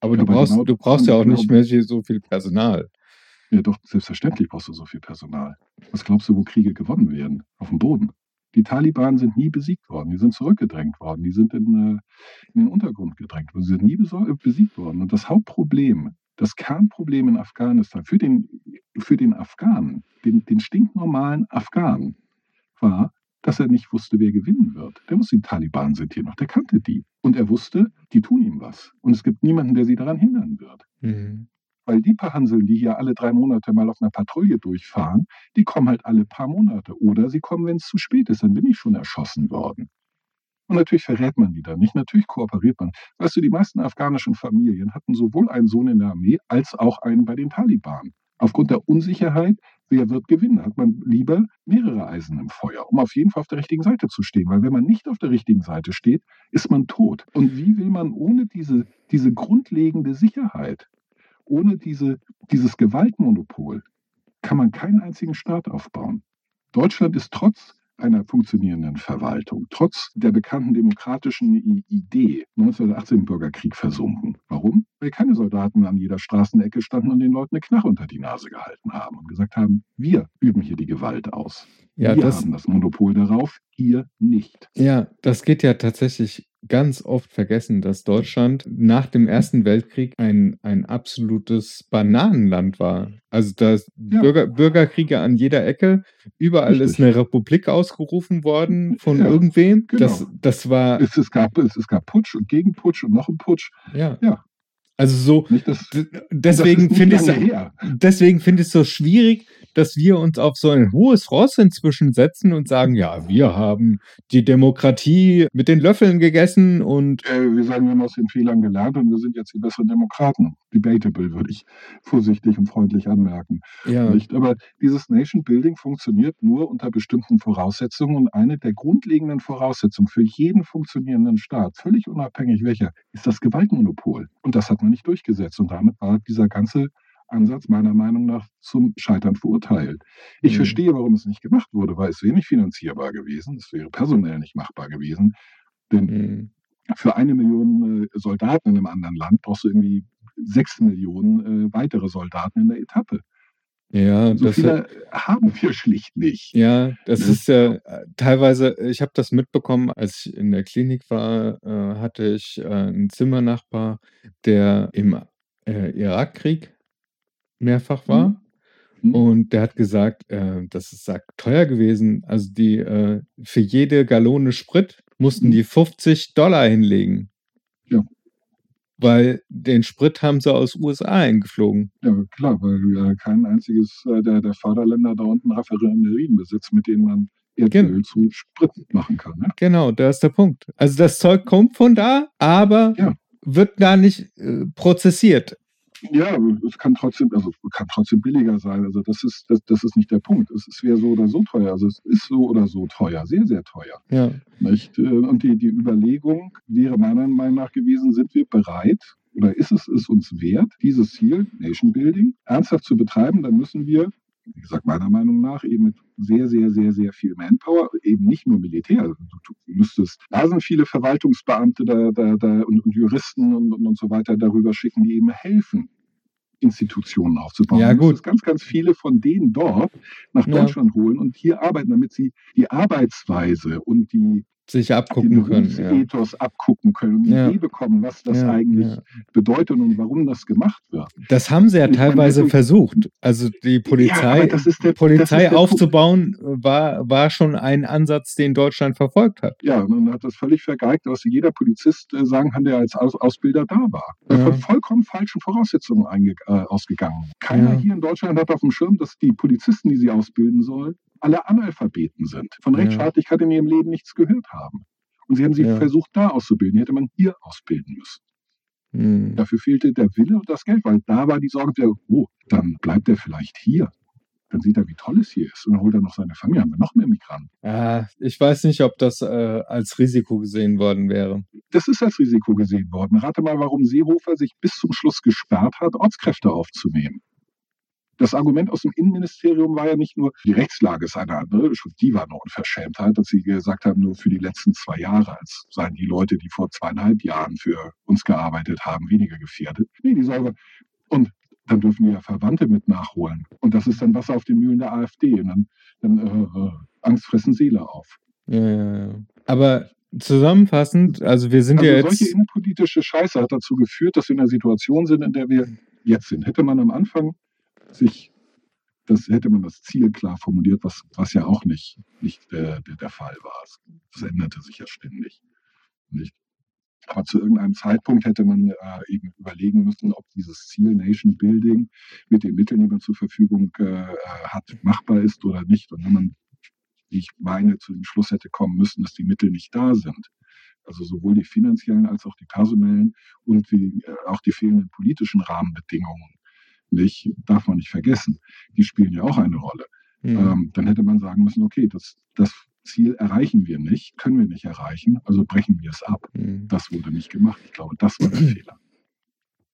Aber du Aber brauchst, genau du brauchst ja auch nicht mehr so viel Personal. Ja, doch, selbstverständlich brauchst du so viel Personal. Was glaubst du, wo Kriege gewonnen werden? Auf dem Boden. Die Taliban sind nie besiegt worden. Die sind zurückgedrängt worden. Die sind in, äh, in den Untergrund gedrängt worden. Sie sind nie besiegt worden. Und das Hauptproblem, das Kernproblem in Afghanistan für den, für den Afghanen, den, den stinknormalen Afghanen, war, dass er nicht wusste, wer gewinnen wird. Der wusste, die Taliban sind hier noch. Der kannte die. Und er wusste, die tun ihm was. Und es gibt niemanden, der sie daran hindern wird. Mhm. Weil die paar Hanseln, die hier alle drei Monate mal auf einer Patrouille durchfahren, die kommen halt alle paar Monate. Oder sie kommen, wenn es zu spät ist, dann bin ich schon erschossen worden. Und natürlich verrät man die dann nicht, natürlich kooperiert man. Weißt du, die meisten afghanischen Familien hatten sowohl einen Sohn in der Armee als auch einen bei den Taliban. Aufgrund der Unsicherheit, wer wird gewinnen, hat man lieber mehrere Eisen im Feuer, um auf jeden Fall auf der richtigen Seite zu stehen. Weil wenn man nicht auf der richtigen Seite steht, ist man tot. Und wie will man ohne diese, diese grundlegende Sicherheit, ohne diese, dieses Gewaltmonopol, kann man keinen einzigen Staat aufbauen. Deutschland ist trotz einer funktionierenden Verwaltung, trotz der bekannten demokratischen Idee 1918 im Bürgerkrieg versunken. Warum? Weil keine Soldaten an jeder Straßenecke standen und den Leuten eine Knarre unter die Nase gehalten haben und gesagt haben, wir üben hier die Gewalt aus. Ja, wir das, haben das Monopol darauf, ihr nicht. ja, das geht ja tatsächlich ganz oft vergessen, dass Deutschland nach dem Ersten Weltkrieg ein, ein absolutes Bananenland war. Also da ist Ja. Bürger, Bürgerkriege an jeder Ecke, überall ist Richtig. eine Republik ausgerufen worden von Ja, irgendwem. genau. Das, das war, Es, es, gab, es, es gab Putsch und Gegenputsch und noch ein Putsch. ja. Ja. Also so, das, ist deswegen finde ich es so schwierig, dass wir uns auf so ein hohes Ross inzwischen setzen und sagen, ja, wir haben die Demokratie mit den Löffeln gegessen und Äh, wir sagen, wir haben aus den Fehlern gelernt und wir sind jetzt die besseren Demokraten. Debatable, würde ich vorsichtig und freundlich anmerken. ja, Nicht? Aber dieses Nation Building funktioniert nur unter bestimmten Voraussetzungen und eine der grundlegenden Voraussetzungen für jeden funktionierenden Staat, völlig unabhängig welcher, ist das Gewaltmonopol. Und das hat man nicht durchgesetzt. Und damit war dieser ganze Ansatz meiner Meinung nach zum Scheitern verurteilt. Ich Mhm. verstehe, warum es nicht gemacht wurde, weil es wäre nicht finanzierbar gewesen, es wäre personell nicht machbar gewesen. Denn hm, für eine Million äh, Soldaten in einem anderen Land brauchst du irgendwie sechs Millionen äh, weitere Soldaten in der Etappe. ja, So das, viele haben wir schlicht nicht. ja, das Ne? ist ja äh, teilweise, ich habe das mitbekommen, als ich in der Klinik war, äh, hatte ich äh, einen Zimmernachbar, der im äh, Irakkrieg mehrfach war. Hm? Und der hat gesagt, äh, das ist sagt, teuer gewesen. Also die äh, für jede Gallone Sprit mussten Mhm. die 50 Dollar hinlegen. Ja. Weil den Sprit haben sie aus USA eingeflogen. Ja, klar, weil äh, kein einziges äh, der, der Vaterländer da unten Raffinerien besitzt, mit denen man Erdöl Gen- zu Sprit machen kann. Ne? Genau, da ist der Punkt. Also das Zeug kommt von da, aber Ja. wird da nicht äh, prozessiert. Ja, es kann trotzdem, also kann trotzdem billiger sein. Also das ist, das, das ist nicht der Punkt. Es ist wäre so oder so teuer. Also es ist so oder so teuer, sehr, sehr teuer. Ja. Nicht? Äh, Und die, die Überlegung wäre meiner Meinung nach gewesen, sind wir bereit oder ist es es uns wert, dieses Ziel, Nation Building, ernsthaft zu betreiben, dann müssen wir, wie gesagt, meiner Meinung nach eben mit sehr, sehr, sehr, sehr viel Manpower, eben nicht nur Militär, also du, müsstest, da sind viele Verwaltungsbeamte da, da, da und, und Juristen und, und, und so weiter darüber schicken, die eben helfen. Institutionen aufzubauen. Ja, gut. ganz, ganz viele von denen dort nach Ja. Deutschland holen und hier arbeiten, damit sie die Arbeitsweise und die Sich abgucken können. Ja. Berufsethos abgucken können und Ja. Idee bekommen, was das Ja, eigentlich ja. bedeutet und warum das gemacht wird. Das haben sie ja Ich meine, teilweise deswegen- versucht. Also die Polizei, der- Polizei aufzubauen, war, war schon ein Ansatz, den Deutschland verfolgt hat. Ja, und hat das völlig vergeigt, was jeder Polizist äh, sagen kann, der als Aus Ausbilder da war. Ja. Von vollkommen falschen Voraussetzungen äh, ausgegangen. Keiner hier in Deutschland hat auf dem Schirm, dass die Polizisten, die sie ausbilden sollen, alle Analphabeten sind, von Ja. Rechtsstaatlichkeit in ihrem Leben nichts gehört haben. Und sie haben sie Ja. versucht, da auszubilden. Die hätte man hier ausbilden müssen. Hm. Dafür fehlte der Wille und das Geld, weil da war die Sorge, wieder, oh, dann bleibt er vielleicht hier. Dann sieht er, wie toll es hier ist. Und dann holt er noch seine Familie. Haben wir noch mehr Migranten. Ah, ich weiß nicht, ob das äh, als Risiko gesehen worden wäre. Das ist als Risiko gesehen worden. Rate mal, warum Seehofer sich bis zum Schluss gesperrt hat, Ortskräfte aufzunehmen. Das Argument aus dem Innenministerium war ja nicht nur, die Rechtslage ist eine andere, die war eine Unverschämtheit, dass sie gesagt haben, nur für die letzten zwei Jahre, als seien die Leute, die vor zweieinhalb Jahren für uns gearbeitet haben, weniger gefährdet. Nee, die sagen, und dann dürfen die ja Verwandte mit nachholen. Und das ist dann Wasser auf den Mühlen der AfD. Und dann, dann äh, äh, Angst fressen Seele auf. Ja, ja, ja. Aber zusammenfassend, also wir sind also ja jetzt. Solche innenpolitische Scheiße hat dazu geführt, dass wir in der Situation sind, in der wir jetzt sind. Hätte man am Anfang sich, das hätte man das Ziel klar formuliert, was, was ja auch nicht, nicht der, der, der Fall war. Das änderte sich ja ständig. Nicht? Aber zu irgendeinem Zeitpunkt hätte man äh, eben überlegen müssen, ob dieses Ziel Nation Building mit den Mitteln, die man zur Verfügung äh, hat, machbar ist oder nicht. Und wenn man, wie ich meine, zu dem Schluss hätte kommen müssen, dass die Mittel nicht da sind, also sowohl die finanziellen als auch die personellen und die, äh, auch die fehlenden politischen Rahmenbedingungen, nicht, darf man nicht vergessen. Die spielen ja auch eine Rolle. Mhm. Ähm, dann hätte man sagen müssen, okay, das, das Ziel erreichen wir nicht, können wir nicht erreichen, also brechen wir es ab. Mhm. Das wurde nicht gemacht. Ich glaube, das war der Fehler.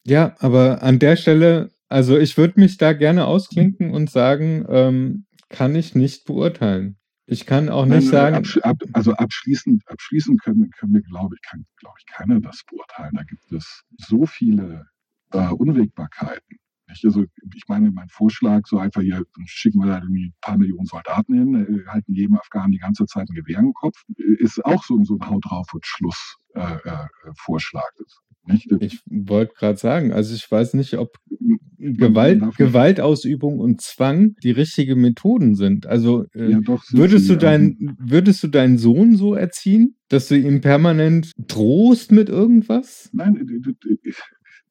Ja, aber an der Stelle, also ich würde mich da gerne ausklinken und sagen, ähm, kann ich nicht beurteilen. Ich kann auch nicht Nein, sagen. Ab, also abschließend, abschließend können, können wir, glaube ich, kann, glaube ich, keiner das beurteilen. Da gibt es so viele äh, Unwägbarkeiten. Also ich meine, mein Vorschlag, so einfach hier schicken wir da irgendwie ein paar Millionen Soldaten hin, äh, halten jedem Afghanen die ganze Zeit ein Gewehr im Kopf, ist auch so, so ein Haut drauf und Schluss äh, äh, Vorschlag. Nicht? Ich wollte gerade sagen, also ich weiß nicht, ob Gewalt, Gewaltausübung und Zwang die richtigen Methoden sind. Also äh, ja, doch, würdest sie, du dein, würdest du deinen Sohn so erziehen, dass du ihm permanent drohst mit irgendwas? Nein,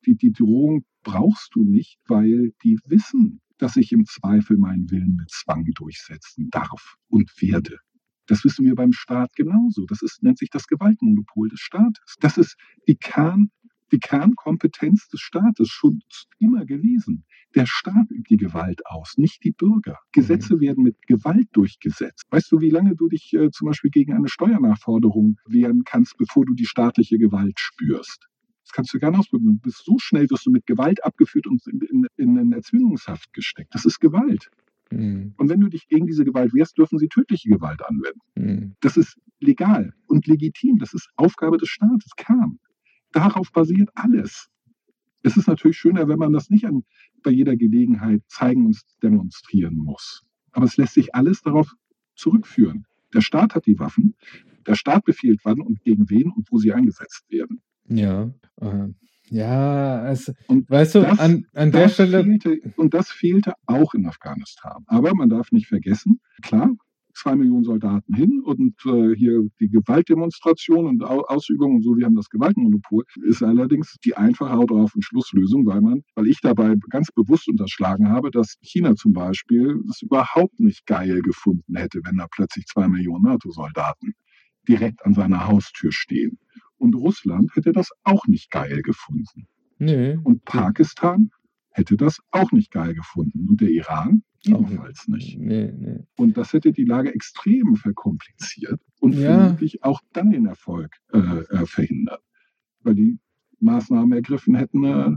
die, die Drohung brauchst du nicht, weil die wissen, dass ich im Zweifel meinen Willen mit Zwang durchsetzen darf und werde. Das wissen wir beim Staat genauso. Das ist, nennt sich das Gewaltmonopol des Staates. Das ist die, Kern, die Kernkompetenz des Staates schon immer gewesen. Der Staat übt die Gewalt aus, nicht die Bürger. Gesetze mhm. werden mit Gewalt durchgesetzt. Weißt du, wie lange du dich äh, zum Beispiel gegen eine Steuernachforderung wehren kannst, bevor du die staatliche Gewalt spürst? Das kannst du gerne ausprobieren. Du bist so schnell, wirst du mit Gewalt abgeführt und in, in, in eine Erzwingungshaft gesteckt. Das ist Gewalt. Mhm. Und wenn du dich gegen diese Gewalt wehrst, dürfen sie tödliche Gewalt anwenden. Mhm. Das ist legal und legitim. Das ist Aufgabe des Staates, Kern. Darauf basiert alles. Es ist natürlich schöner, wenn man das nicht an, bei jeder Gelegenheit zeigen und demonstrieren muss. Aber es lässt sich alles darauf zurückführen. Der Staat hat die Waffen. Der Staat befiehlt wann und gegen wen und wo sie eingesetzt werden. Ja, äh, ja, also, und weißt du, das, an, an der Stelle. Fehlte, und das fehlte auch in Afghanistan. Aber man darf nicht vergessen, klar, zwei Millionen Soldaten hin und äh, hier die Gewaltdemonstration und Ausübung und so, wir haben das Gewaltmonopol, ist allerdings die einfache Haut drauf und Schlusslösung, weil man, weil ich dabei ganz bewusst unterschlagen habe, dass China zum Beispiel das überhaupt nicht geil gefunden hätte, wenn da plötzlich zwei Millionen NATO-Soldaten direkt an seiner Haustür stehen. Und Russland hätte das auch nicht geil gefunden. Nee. Und Pakistan hätte das auch nicht geil gefunden. Und der Iran ebenfalls nicht. Nee, nee. Und das hätte die Lage extrem verkompliziert und ja. vermutlich auch dann den Erfolg äh, äh, verhindert. Weil die Maßnahmen ergriffen hätten, äh,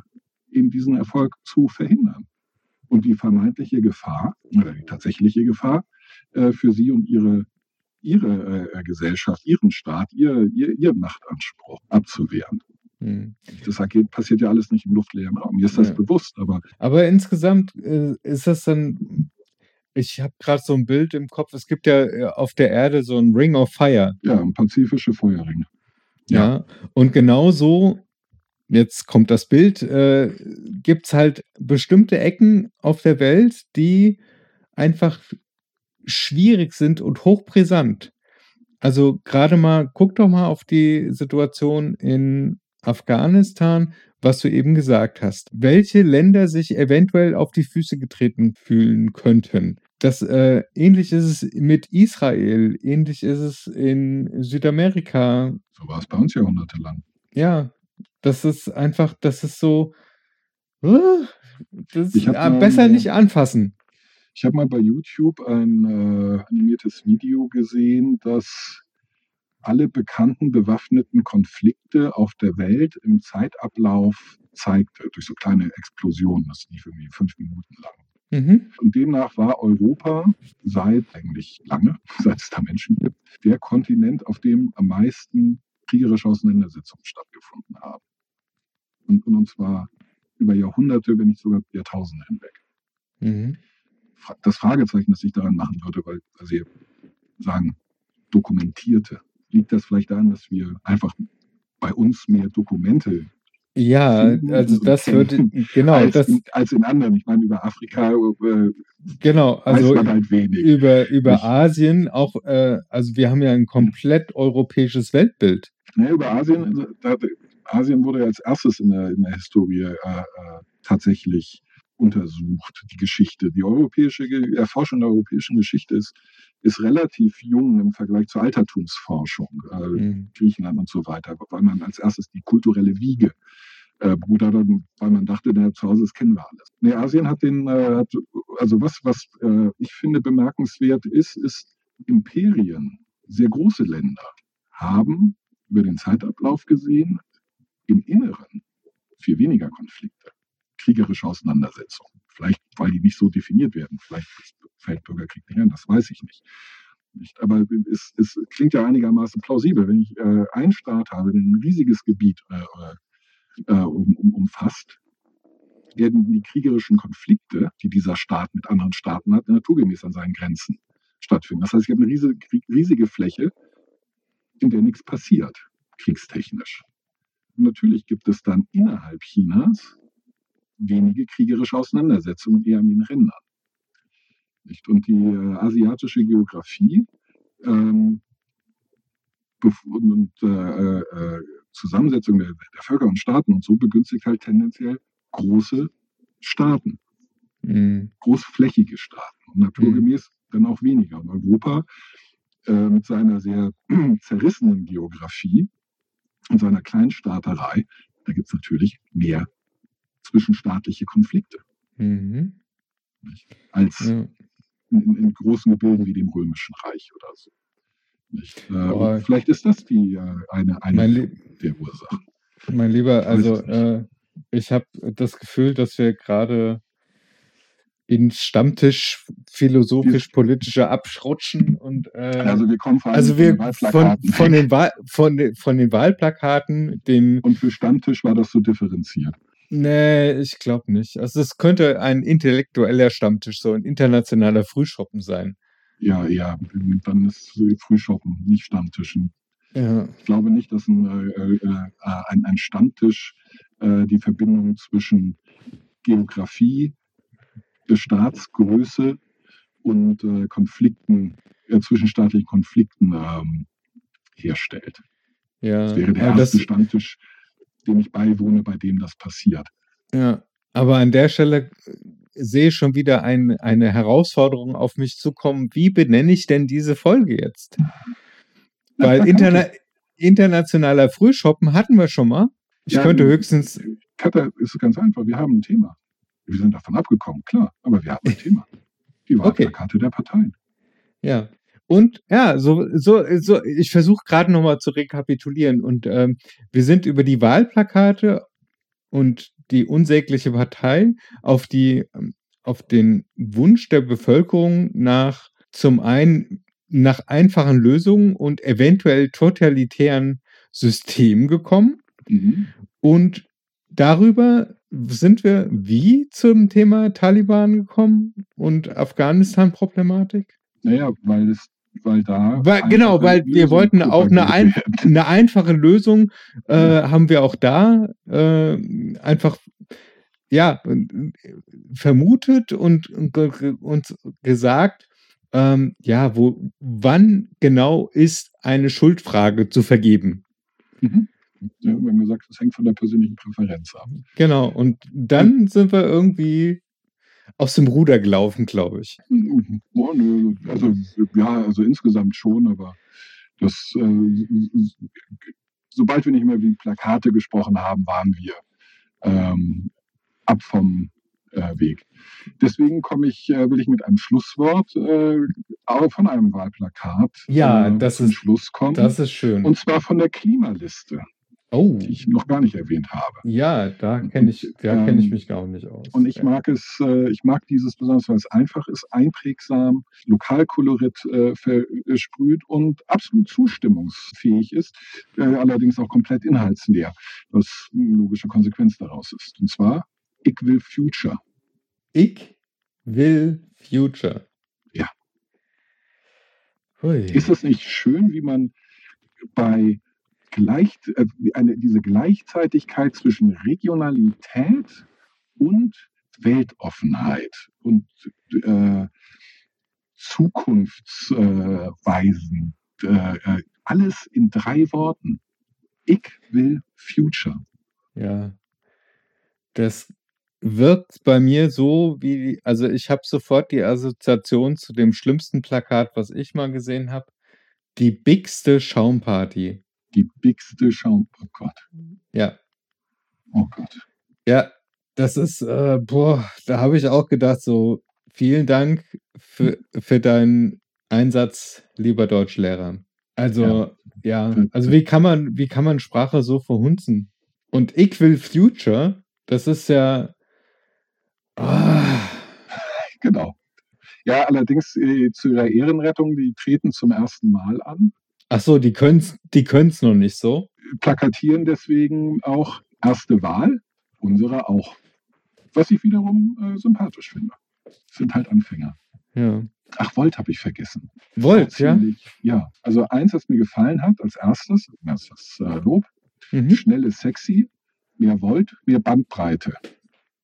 eben diesen Erfolg zu verhindern. Und die vermeintliche Gefahr oder die tatsächliche Gefahr äh, für sie und ihre ihre äh, Gesellschaft, ihren Staat, ihr, ihr, ihren Machtanspruch abzuwehren. Hm. Das passiert ja alles nicht im luftleeren Raum. Mir ist das ja. bewusst, aber. Aber insgesamt äh, ist das dann. Ich habe gerade so ein Bild im Kopf. Es gibt ja äh, auf der Erde so ein Ring of Fire. Ja, ein pazifische Feuerring. Ja. ja. Und genau so, jetzt kommt das Bild, äh, gibt es halt bestimmte Ecken auf der Welt, die einfach schwierig sind und hochbrisant. Also gerade mal, guck doch mal auf die Situation in Afghanistan, was du eben gesagt hast. Welche Länder sich eventuell auf die Füße getreten fühlen könnten. Das äh, ähnlich ist es mit Israel, ähnlich ist es in Südamerika. So war es bei uns jahrhundertelang. Ja, das ist einfach, das ist so. Uh, das, äh, besser nicht anfassen. Ich habe mal bei YouTube ein äh, animiertes Video gesehen, das alle bekannten bewaffneten Konflikte auf der Welt im Zeitablauf zeigte, durch so kleine Explosionen. Das lief irgendwie fünf Minuten lang. Mhm. Und demnach war Europa seit eigentlich lange, seit es da Menschen gibt, der Kontinent, auf dem am meisten kriegerische Auseinandersetzungen stattgefunden haben. Und, und zwar über Jahrhunderte, wenn nicht sogar Jahrtausende hinweg. Mhm. Das Fragezeichen, das ich daran machen würde, weil, weil Sie sagen, dokumentierte, liegt das vielleicht daran, dass wir einfach bei uns mehr Dokumente Ja, also das würde, genau, als, das, in, als in anderen. Ich meine, über Afrika äh, genau, also halt über, über Nicht- Asien auch, äh, also wir haben ja ein komplett europäisches Weltbild. Ja, über Asien, also, da, Asien wurde als erstes in der, in der Historie äh, äh, tatsächlich untersucht, die Geschichte. Die europäische Erforschung der europäischen Geschichte ist, ist relativ jung im Vergleich zur Altertumsforschung, äh, Mhm. Griechenland und so weiter, weil man als erstes die kulturelle Wiege äh, und weil man dachte, na, zu Hause das kennen wir alles. Nee, Asien hat den, äh, hat, also was, was äh, ich finde bemerkenswert ist, ist Imperien, sehr große Länder haben über den Zeitablauf gesehen im Inneren viel weniger Konflikte, kriegerische Auseinandersetzungen. Vielleicht, weil die nicht so definiert werden. Vielleicht fällt Bürgerkrieg nicht ein, das weiß ich nicht. nicht. Aber es, es klingt ja einigermaßen plausibel. Wenn ich äh, einen Staat habe, der ein riesiges Gebiet äh, äh, um, um, umfasst, werden die kriegerischen Konflikte, die dieser Staat mit anderen Staaten hat, naturgemäß an seinen Grenzen stattfinden. Das heißt, ich habe eine riesige, riesige Fläche, in der nichts passiert, kriegstechnisch. Und natürlich gibt es dann innerhalb Chinas wenige kriegerische Auseinandersetzungen eher an den Rändern. Nicht? Und die äh, asiatische Geografie ähm, und, und äh, äh, Zusammensetzung der, der Völker und Staaten und so begünstigt halt tendenziell große Staaten, Mhm. großflächige Staaten. Und naturgemäß dann auch weniger. Und Europa äh, mit seiner sehr zerrissenen Geografie und seiner Kleinstaaterei, da gibt es natürlich mehr zwischenstaatliche Konflikte Mhm. als Ja. in, in großen Gebilden wie dem Römischen Reich oder so. Äh, vielleicht ist das die äh, eine, eine der Ursachen. mein Lieber, also äh, ich habe das Gefühl, dass wir gerade in Stammtisch philosophisch-politischer abschrutschen und äh, Also wir kommen vor allem also von wir den von, Wahlplakaten von, den Wahl, von, von den Wahlplakaten, den Und für Stammtisch war das so differenziert. Nee, ich glaube nicht. Also es könnte ein intellektueller Stammtisch, so ein internationaler Frühschoppen sein. Ja, ja, dann ist Frühschoppen, nicht Stammtischen. Ja. Ich glaube nicht, dass ein, äh, äh, ein, ein Stammtisch äh, die Verbindung zwischen Geografie, der Staatsgröße und äh, Konflikten, äh, zwischenstaatlichen Konflikten ähm, herstellt. Ja, Das wäre der erste Stammtisch, dem ich beiwohne, bei dem das passiert. ja, aber an der Stelle äh, sehe ich schon wieder ein, eine Herausforderung auf mich zukommen. Wie benenne ich denn diese Folge jetzt? Weil Na, interna internationaler Frühschoppen hatten wir schon mal. Ich Ja, könnte höchstens, Katha, ist ganz einfach. Wir haben ein Thema. Wir sind davon abgekommen, klar, aber wir haben ein Thema. Die Okay. Wahlplakate der Parteien. ja. Und ja, so, so, so ich versuche gerade nochmal zu rekapitulieren. Und ähm, wir sind über die Wahlplakate und die unsägliche Partei auf die, ähm, auf den Wunsch der Bevölkerung nach zum einen nach einfachen Lösungen und eventuell totalitären Systemen gekommen. Mhm. Und darüber sind wir wie zum Thema Taliban gekommen und Afghanistan-Problematik? Naja, weil es, weil da. Weil, genau, weil wir Lösungen wollten auch eine, ein, eine einfache Lösung, äh, haben wir auch da äh, einfach ja vermutet und, uns gesagt, ähm, ja, wo, wann genau ist eine Schuldfrage zu vergeben? Mhm. Ja, wir haben gesagt, das hängt von der persönlichen Präferenz ab. Genau, und dann sind wir irgendwie aus dem Ruder gelaufen, glaube ich. Oh, nö, also, ja, also insgesamt schon, aber das, äh, sobald wir nicht mehr wie Plakate gesprochen haben, waren wir ähm, ab vom äh, Weg. Deswegen komme ich, äh, will ich mit einem Schlusswort äh, auch von einem Wahlplakat Ja, äh, das zum ist- Schluss kommen. Das ist schön. Und zwar von der Klimaliste. Oh. die ich noch gar nicht erwähnt habe. Ja, da kenne ich, da Ähm, kenne ich mich gar nicht aus. Und ich Ja. mag es, äh, ich mag dieses besonders, weil es einfach ist, einprägsam, Lokalkolorit äh, versprüht und absolut zustimmungsfähig ist, äh, allerdings auch komplett inhaltsleer, was eine logische Konsequenz daraus ist. Und zwar, ich will Future. Ich will Future. Ja. Hui. Ist es nicht schön, wie man bei gleich, äh, eine, diese Gleichzeitigkeit zwischen Regionalität und Weltoffenheit und äh, Zukunftsweisen, äh, äh, alles in drei Worten. Ich will Future. Ja. Das wirkt bei mir so wie, also ich habe sofort die Assoziation zu dem schlimmsten Plakat, was ich mal gesehen habe. Die bigste Schaumparty. Die bigste Schaum. Oh Gott. Ja. Oh Gott. Ja, das ist, äh, boah, da habe ich auch gedacht, so, vielen Dank für, für deinen Einsatz, lieber Deutschlehrer. Also, ja, also wie kann man, wie kann man Sprache so verhunzen? Und ich will Future, das ist ja, ah, Genau. Ja, allerdings äh, zu ihrer Ehrenrettung, die treten zum ersten Mal an, ach so, die können's, die können's noch nicht so. plakatieren deswegen auch erste Wahl, unsere auch. Was ich wiederum äh, sympathisch finde. Sind halt Anfänger. Ja. Ach, Volt habe ich vergessen. Wollt, ja? Ziemlich- Ja, also eins, was mir gefallen hat als erstes, das ist das äh, Lob, Mhm. schnelle Sexy, mehr Volt, mehr Bandbreite.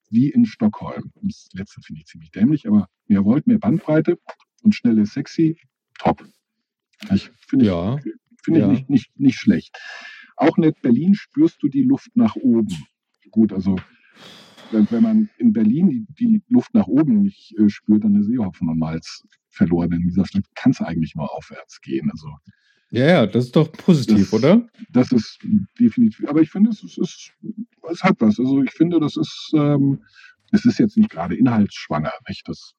Wie in Stockholm. Das letzte finde ich ziemlich dämlich, aber mehr Volt, mehr Bandbreite und schnelle Sexy, top. Ich finde ich, Ja, finde ja. ich nicht, nicht, nicht schlecht. Auch nicht Berlin spürst du die Luft nach oben. Gut, also wenn, man in Berlin die, Luft nach oben nicht äh, spürt, dann ist eh Hopfen und Malz verloren. In dieser Stadt kann es eigentlich nur aufwärts gehen. Also ja, ja, das ist doch positiv, Das- oder? das ist definitiv, aber ich finde, es ist, es hat was. Also ich finde, das ist, ähm, es ist jetzt nicht gerade inhaltsschwanger, nicht? Das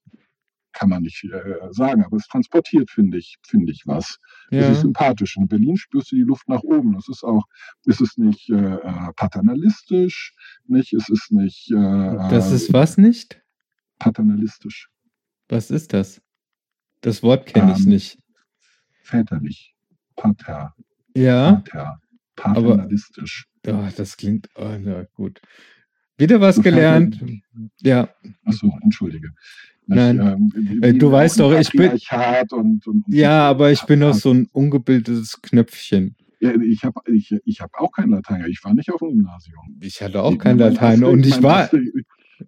kann man nicht äh, sagen, aber es transportiert, finde ich, finde ich was. Es Ja. ist sympathisch. In Berlin spürst du die Luft nach oben. Es ist auch, es ist nicht äh, äh, paternalistisch, nicht? Es ist nicht äh, Das ist was nicht? paternalistisch, Was ist das? Das Wort kenne ich Ähm, nicht. väterlich, pater, Ja, pater, paternalistisch. oh, das klingt, oh, na gut. Wieder was gelernt. Ja, Achso, entschuldige. Nein. ähm, wie- Äh, du weißt doch, ich bin- Und, und, und ja, aber ich bin noch so ein ungebildetes Knöpfchen. Ja, ich habe ich, ich hab auch kein Latein. Ich war nicht auf dem Gymnasium. Ich hatte auch kein Mein Latein Asterix- und ich mein war, Asterix,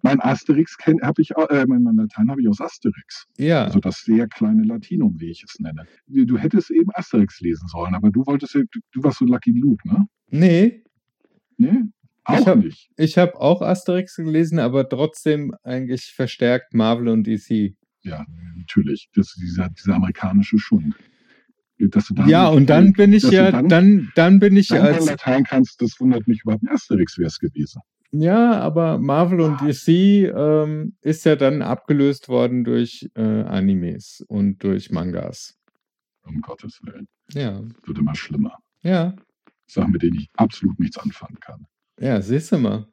mein Asterix habe ich, auch- äh, mein, mein Latein habe ich aus Asterix. ja, Also das sehr kleine Latinum, wie ich es nenne. Du du hättest eben Asterix lesen sollen, aber du wolltest du, du warst so Lucky Luke, ne? nee, Nee? Auch Ich hab- nicht. ich habe auch Asterix gelesen, aber trotzdem eigentlich verstärkt Marvel und DC. Ja, natürlich. Das dieser, dieser amerikanische Schund. Ja, und dann bin ich ja, dann- dann, dann bin ich Dann als, Latein kannst, das wundert mich überhaupt. Asterix wäre es gewesen. ja, aber Marvel und DC ähm, ist ja dann abgelöst worden durch äh, Animes und durch Mangas. Um Gottes Willen. Ja, Wird immer schlimmer. ja, Sachen, mit denen ich absolut nichts anfangen kann. Ja, siehst du mal.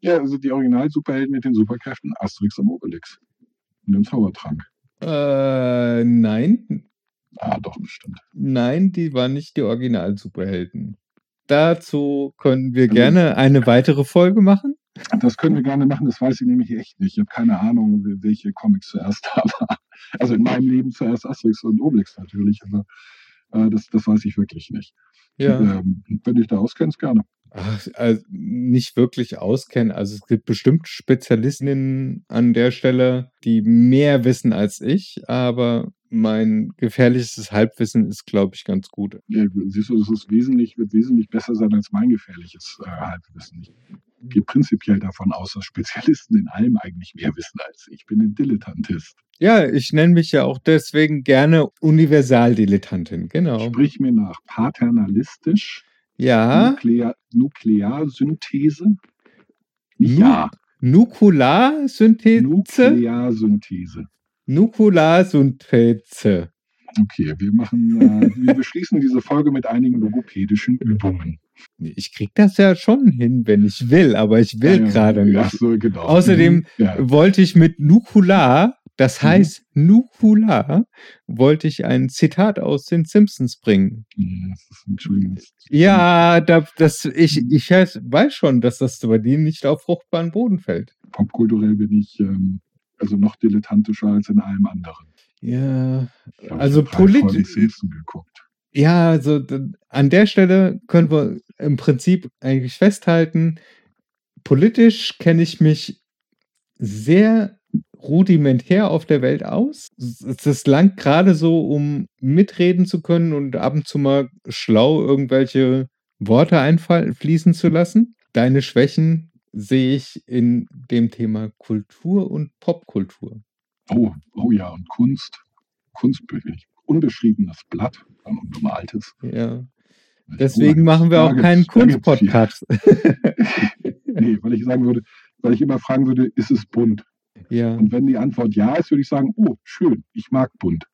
Ja, also die Original-Superhelden mit den Superkräften, Asterix und Obelix. Und dem Zaubertrank. Äh, nein, Ah, doch, bestimmt. nein, die waren nicht die Original-Superhelden. Dazu können wir Also- gerne eine weitere Folge machen. Das können wir gerne machen, das weiß ich nämlich echt nicht. Ich habe keine Ahnung, welche Comics zuerst da waren. Also in meinem Leben zuerst Asterix und Obelix natürlich, aber äh, das, das weiß ich wirklich nicht. Ja. Ähm, wenn dich da auskennst, gerne. Ach, also nicht wirklich auskennen. Also es gibt bestimmt Spezialistinnen an der Stelle, die mehr wissen als ich, aber mein gefährliches Halbwissen ist, glaube ich, ganz gut. Ja, siehst du, das ist wesentlich, wird wesentlich besser sein als mein gefährliches äh, Halbwissen. Ich gehe prinzipiell davon aus, dass Spezialisten in allem eigentlich mehr wissen als ich. Ich bin ein Dilettantist. Ja, ich nenne mich ja auch deswegen gerne Universaldilettantin. Genau. Sprich mir nach paternalistisch, Ja, Nuklear, Nuklearsynthese. Nicht ja, Nukularsynthese. Nuklearsynthese. Nukularsynthese. Okay, wir machen, äh, wir beschließen diese Folge mit einigen logopädischen Übungen. Ich krieg das ja schon hin, wenn ich will, aber ich will Ja, gerade ja, nicht. so, genau. Außerdem Mhm, ja. wollte ich mit Nukular, das Mhm. heißt Nukular, wollte ich ein Zitat aus den Simpsons bringen. Entschuldigung. Ja, da, das, ich, ich weiß schon, dass das bei denen nicht auf fruchtbaren Boden fällt. Popkulturell bin ich ähm, also noch dilettantischer als in allem anderen. Ja, habe Also politisch- ja, also an der Stelle können wir im Prinzip eigentlich festhalten, politisch kenne ich mich sehr rudimentär auf der Welt aus. Es langt gerade so, um mitreden zu können und ab und zu mal schlau irgendwelche Worte einfließen zu lassen. Deine Schwächen sehe ich in dem Thema Kultur und Popkultur. Oh, oh ja, und Kunst. Kunst bin ich. Unbeschriebenes Blatt, ein unbemaltes. Ja. Deswegen machen wir auch keinen. Kunstpodcast. Nee, weil ich sagen würde, weil ich immer fragen würde, ist es bunt? Ja. Und wenn die Antwort ja ist, würde ich sagen, oh, schön, ich mag bunt.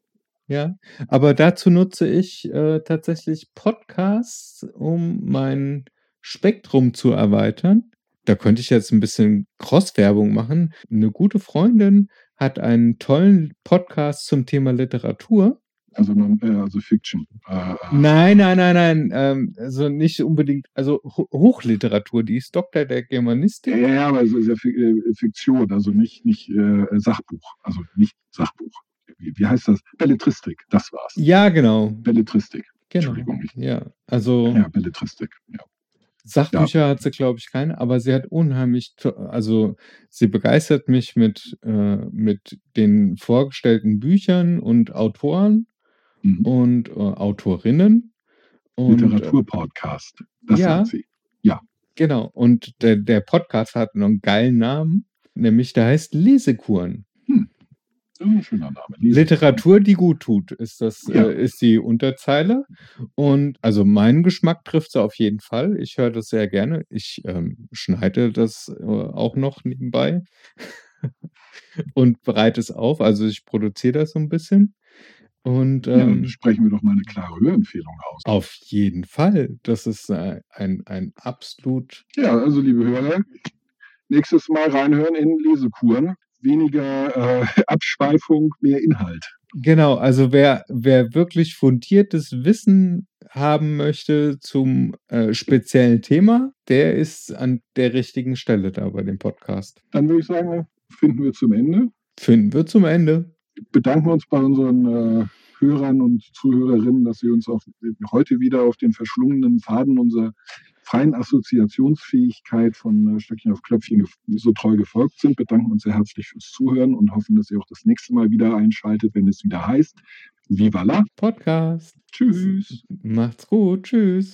Ja, aber dazu nutze ich äh, tatsächlich Podcasts, um mein Spektrum zu erweitern. Da könnte ich jetzt ein bisschen Cross-Werbung machen. Eine gute Freundin hat einen tollen Podcast zum Thema Literatur. Also, man, also Fiction. Äh, äh, Nein, nein, nein, nein. Ähm, also nicht unbedingt, also Ho Hochliteratur, die ist Doktor der ja, Germanistik. ja, ja, aber es ist ja äh, Fiktion, also nicht, nicht äh, Sachbuch. Also nicht Sachbuch. Wie, wie heißt das? Belletristik, das war's. Ja, genau. Belletristik. Genau. Entschuldigung. Ich, Ja, also. ja, Belletristik. Ja. Sachbücher hat sie, glaube ich, keine, aber sie hat unheimlich, also sie begeistert mich mit, äh, mit den vorgestellten Büchern und Autoren Mhm. und äh, Autorinnen. Und, äh, Literaturpodcast. Das ja. sagt sie. Genau, und der, der Podcast hat noch einen geilen Namen, nämlich der heißt Lesekuren. Ist ein schöner Name. Literatur, die gut tut, ist das, Ja. äh, ist die Unterzeile. Und also meinen Geschmack trifft sie auf jeden Fall. Ich höre das sehr gerne. Ich ähm, schneide das äh, auch noch nebenbei und bereite es auf. Also ich produziere das so ein bisschen. Und Ja, dann ähm, sprechen wir doch mal eine klare Hörempfehlung aus. auf jeden Fall. Das ist äh, ein, ein absolut Ja, also liebe Hörer, nächstes Mal reinhören in Lesekuren. Weniger äh, Abschweifung, mehr Inhalt. Genau, also wer, wer wirklich fundiertes Wissen haben möchte zum äh, speziellen Thema, der ist an der richtigen Stelle da bei dem Podcast. Dann würde ich sagen, finden wir zum Ende. Finden wir zum Ende. Bedanken uns bei unseren äh, Hörern und Zuhörerinnen, dass sie uns auch heute wieder auf den verschlungenen Faden unserer freien Assoziationsfähigkeit von äh, Stöckchen auf Klöpfchen so treu gefolgt sind. Bedanken uns sehr herzlich fürs Zuhören und hoffen, dass ihr auch das nächste Mal wieder einschaltet, wenn es wieder heißt Viva la. Podcast. Tschüss. Macht's gut. Tschüss.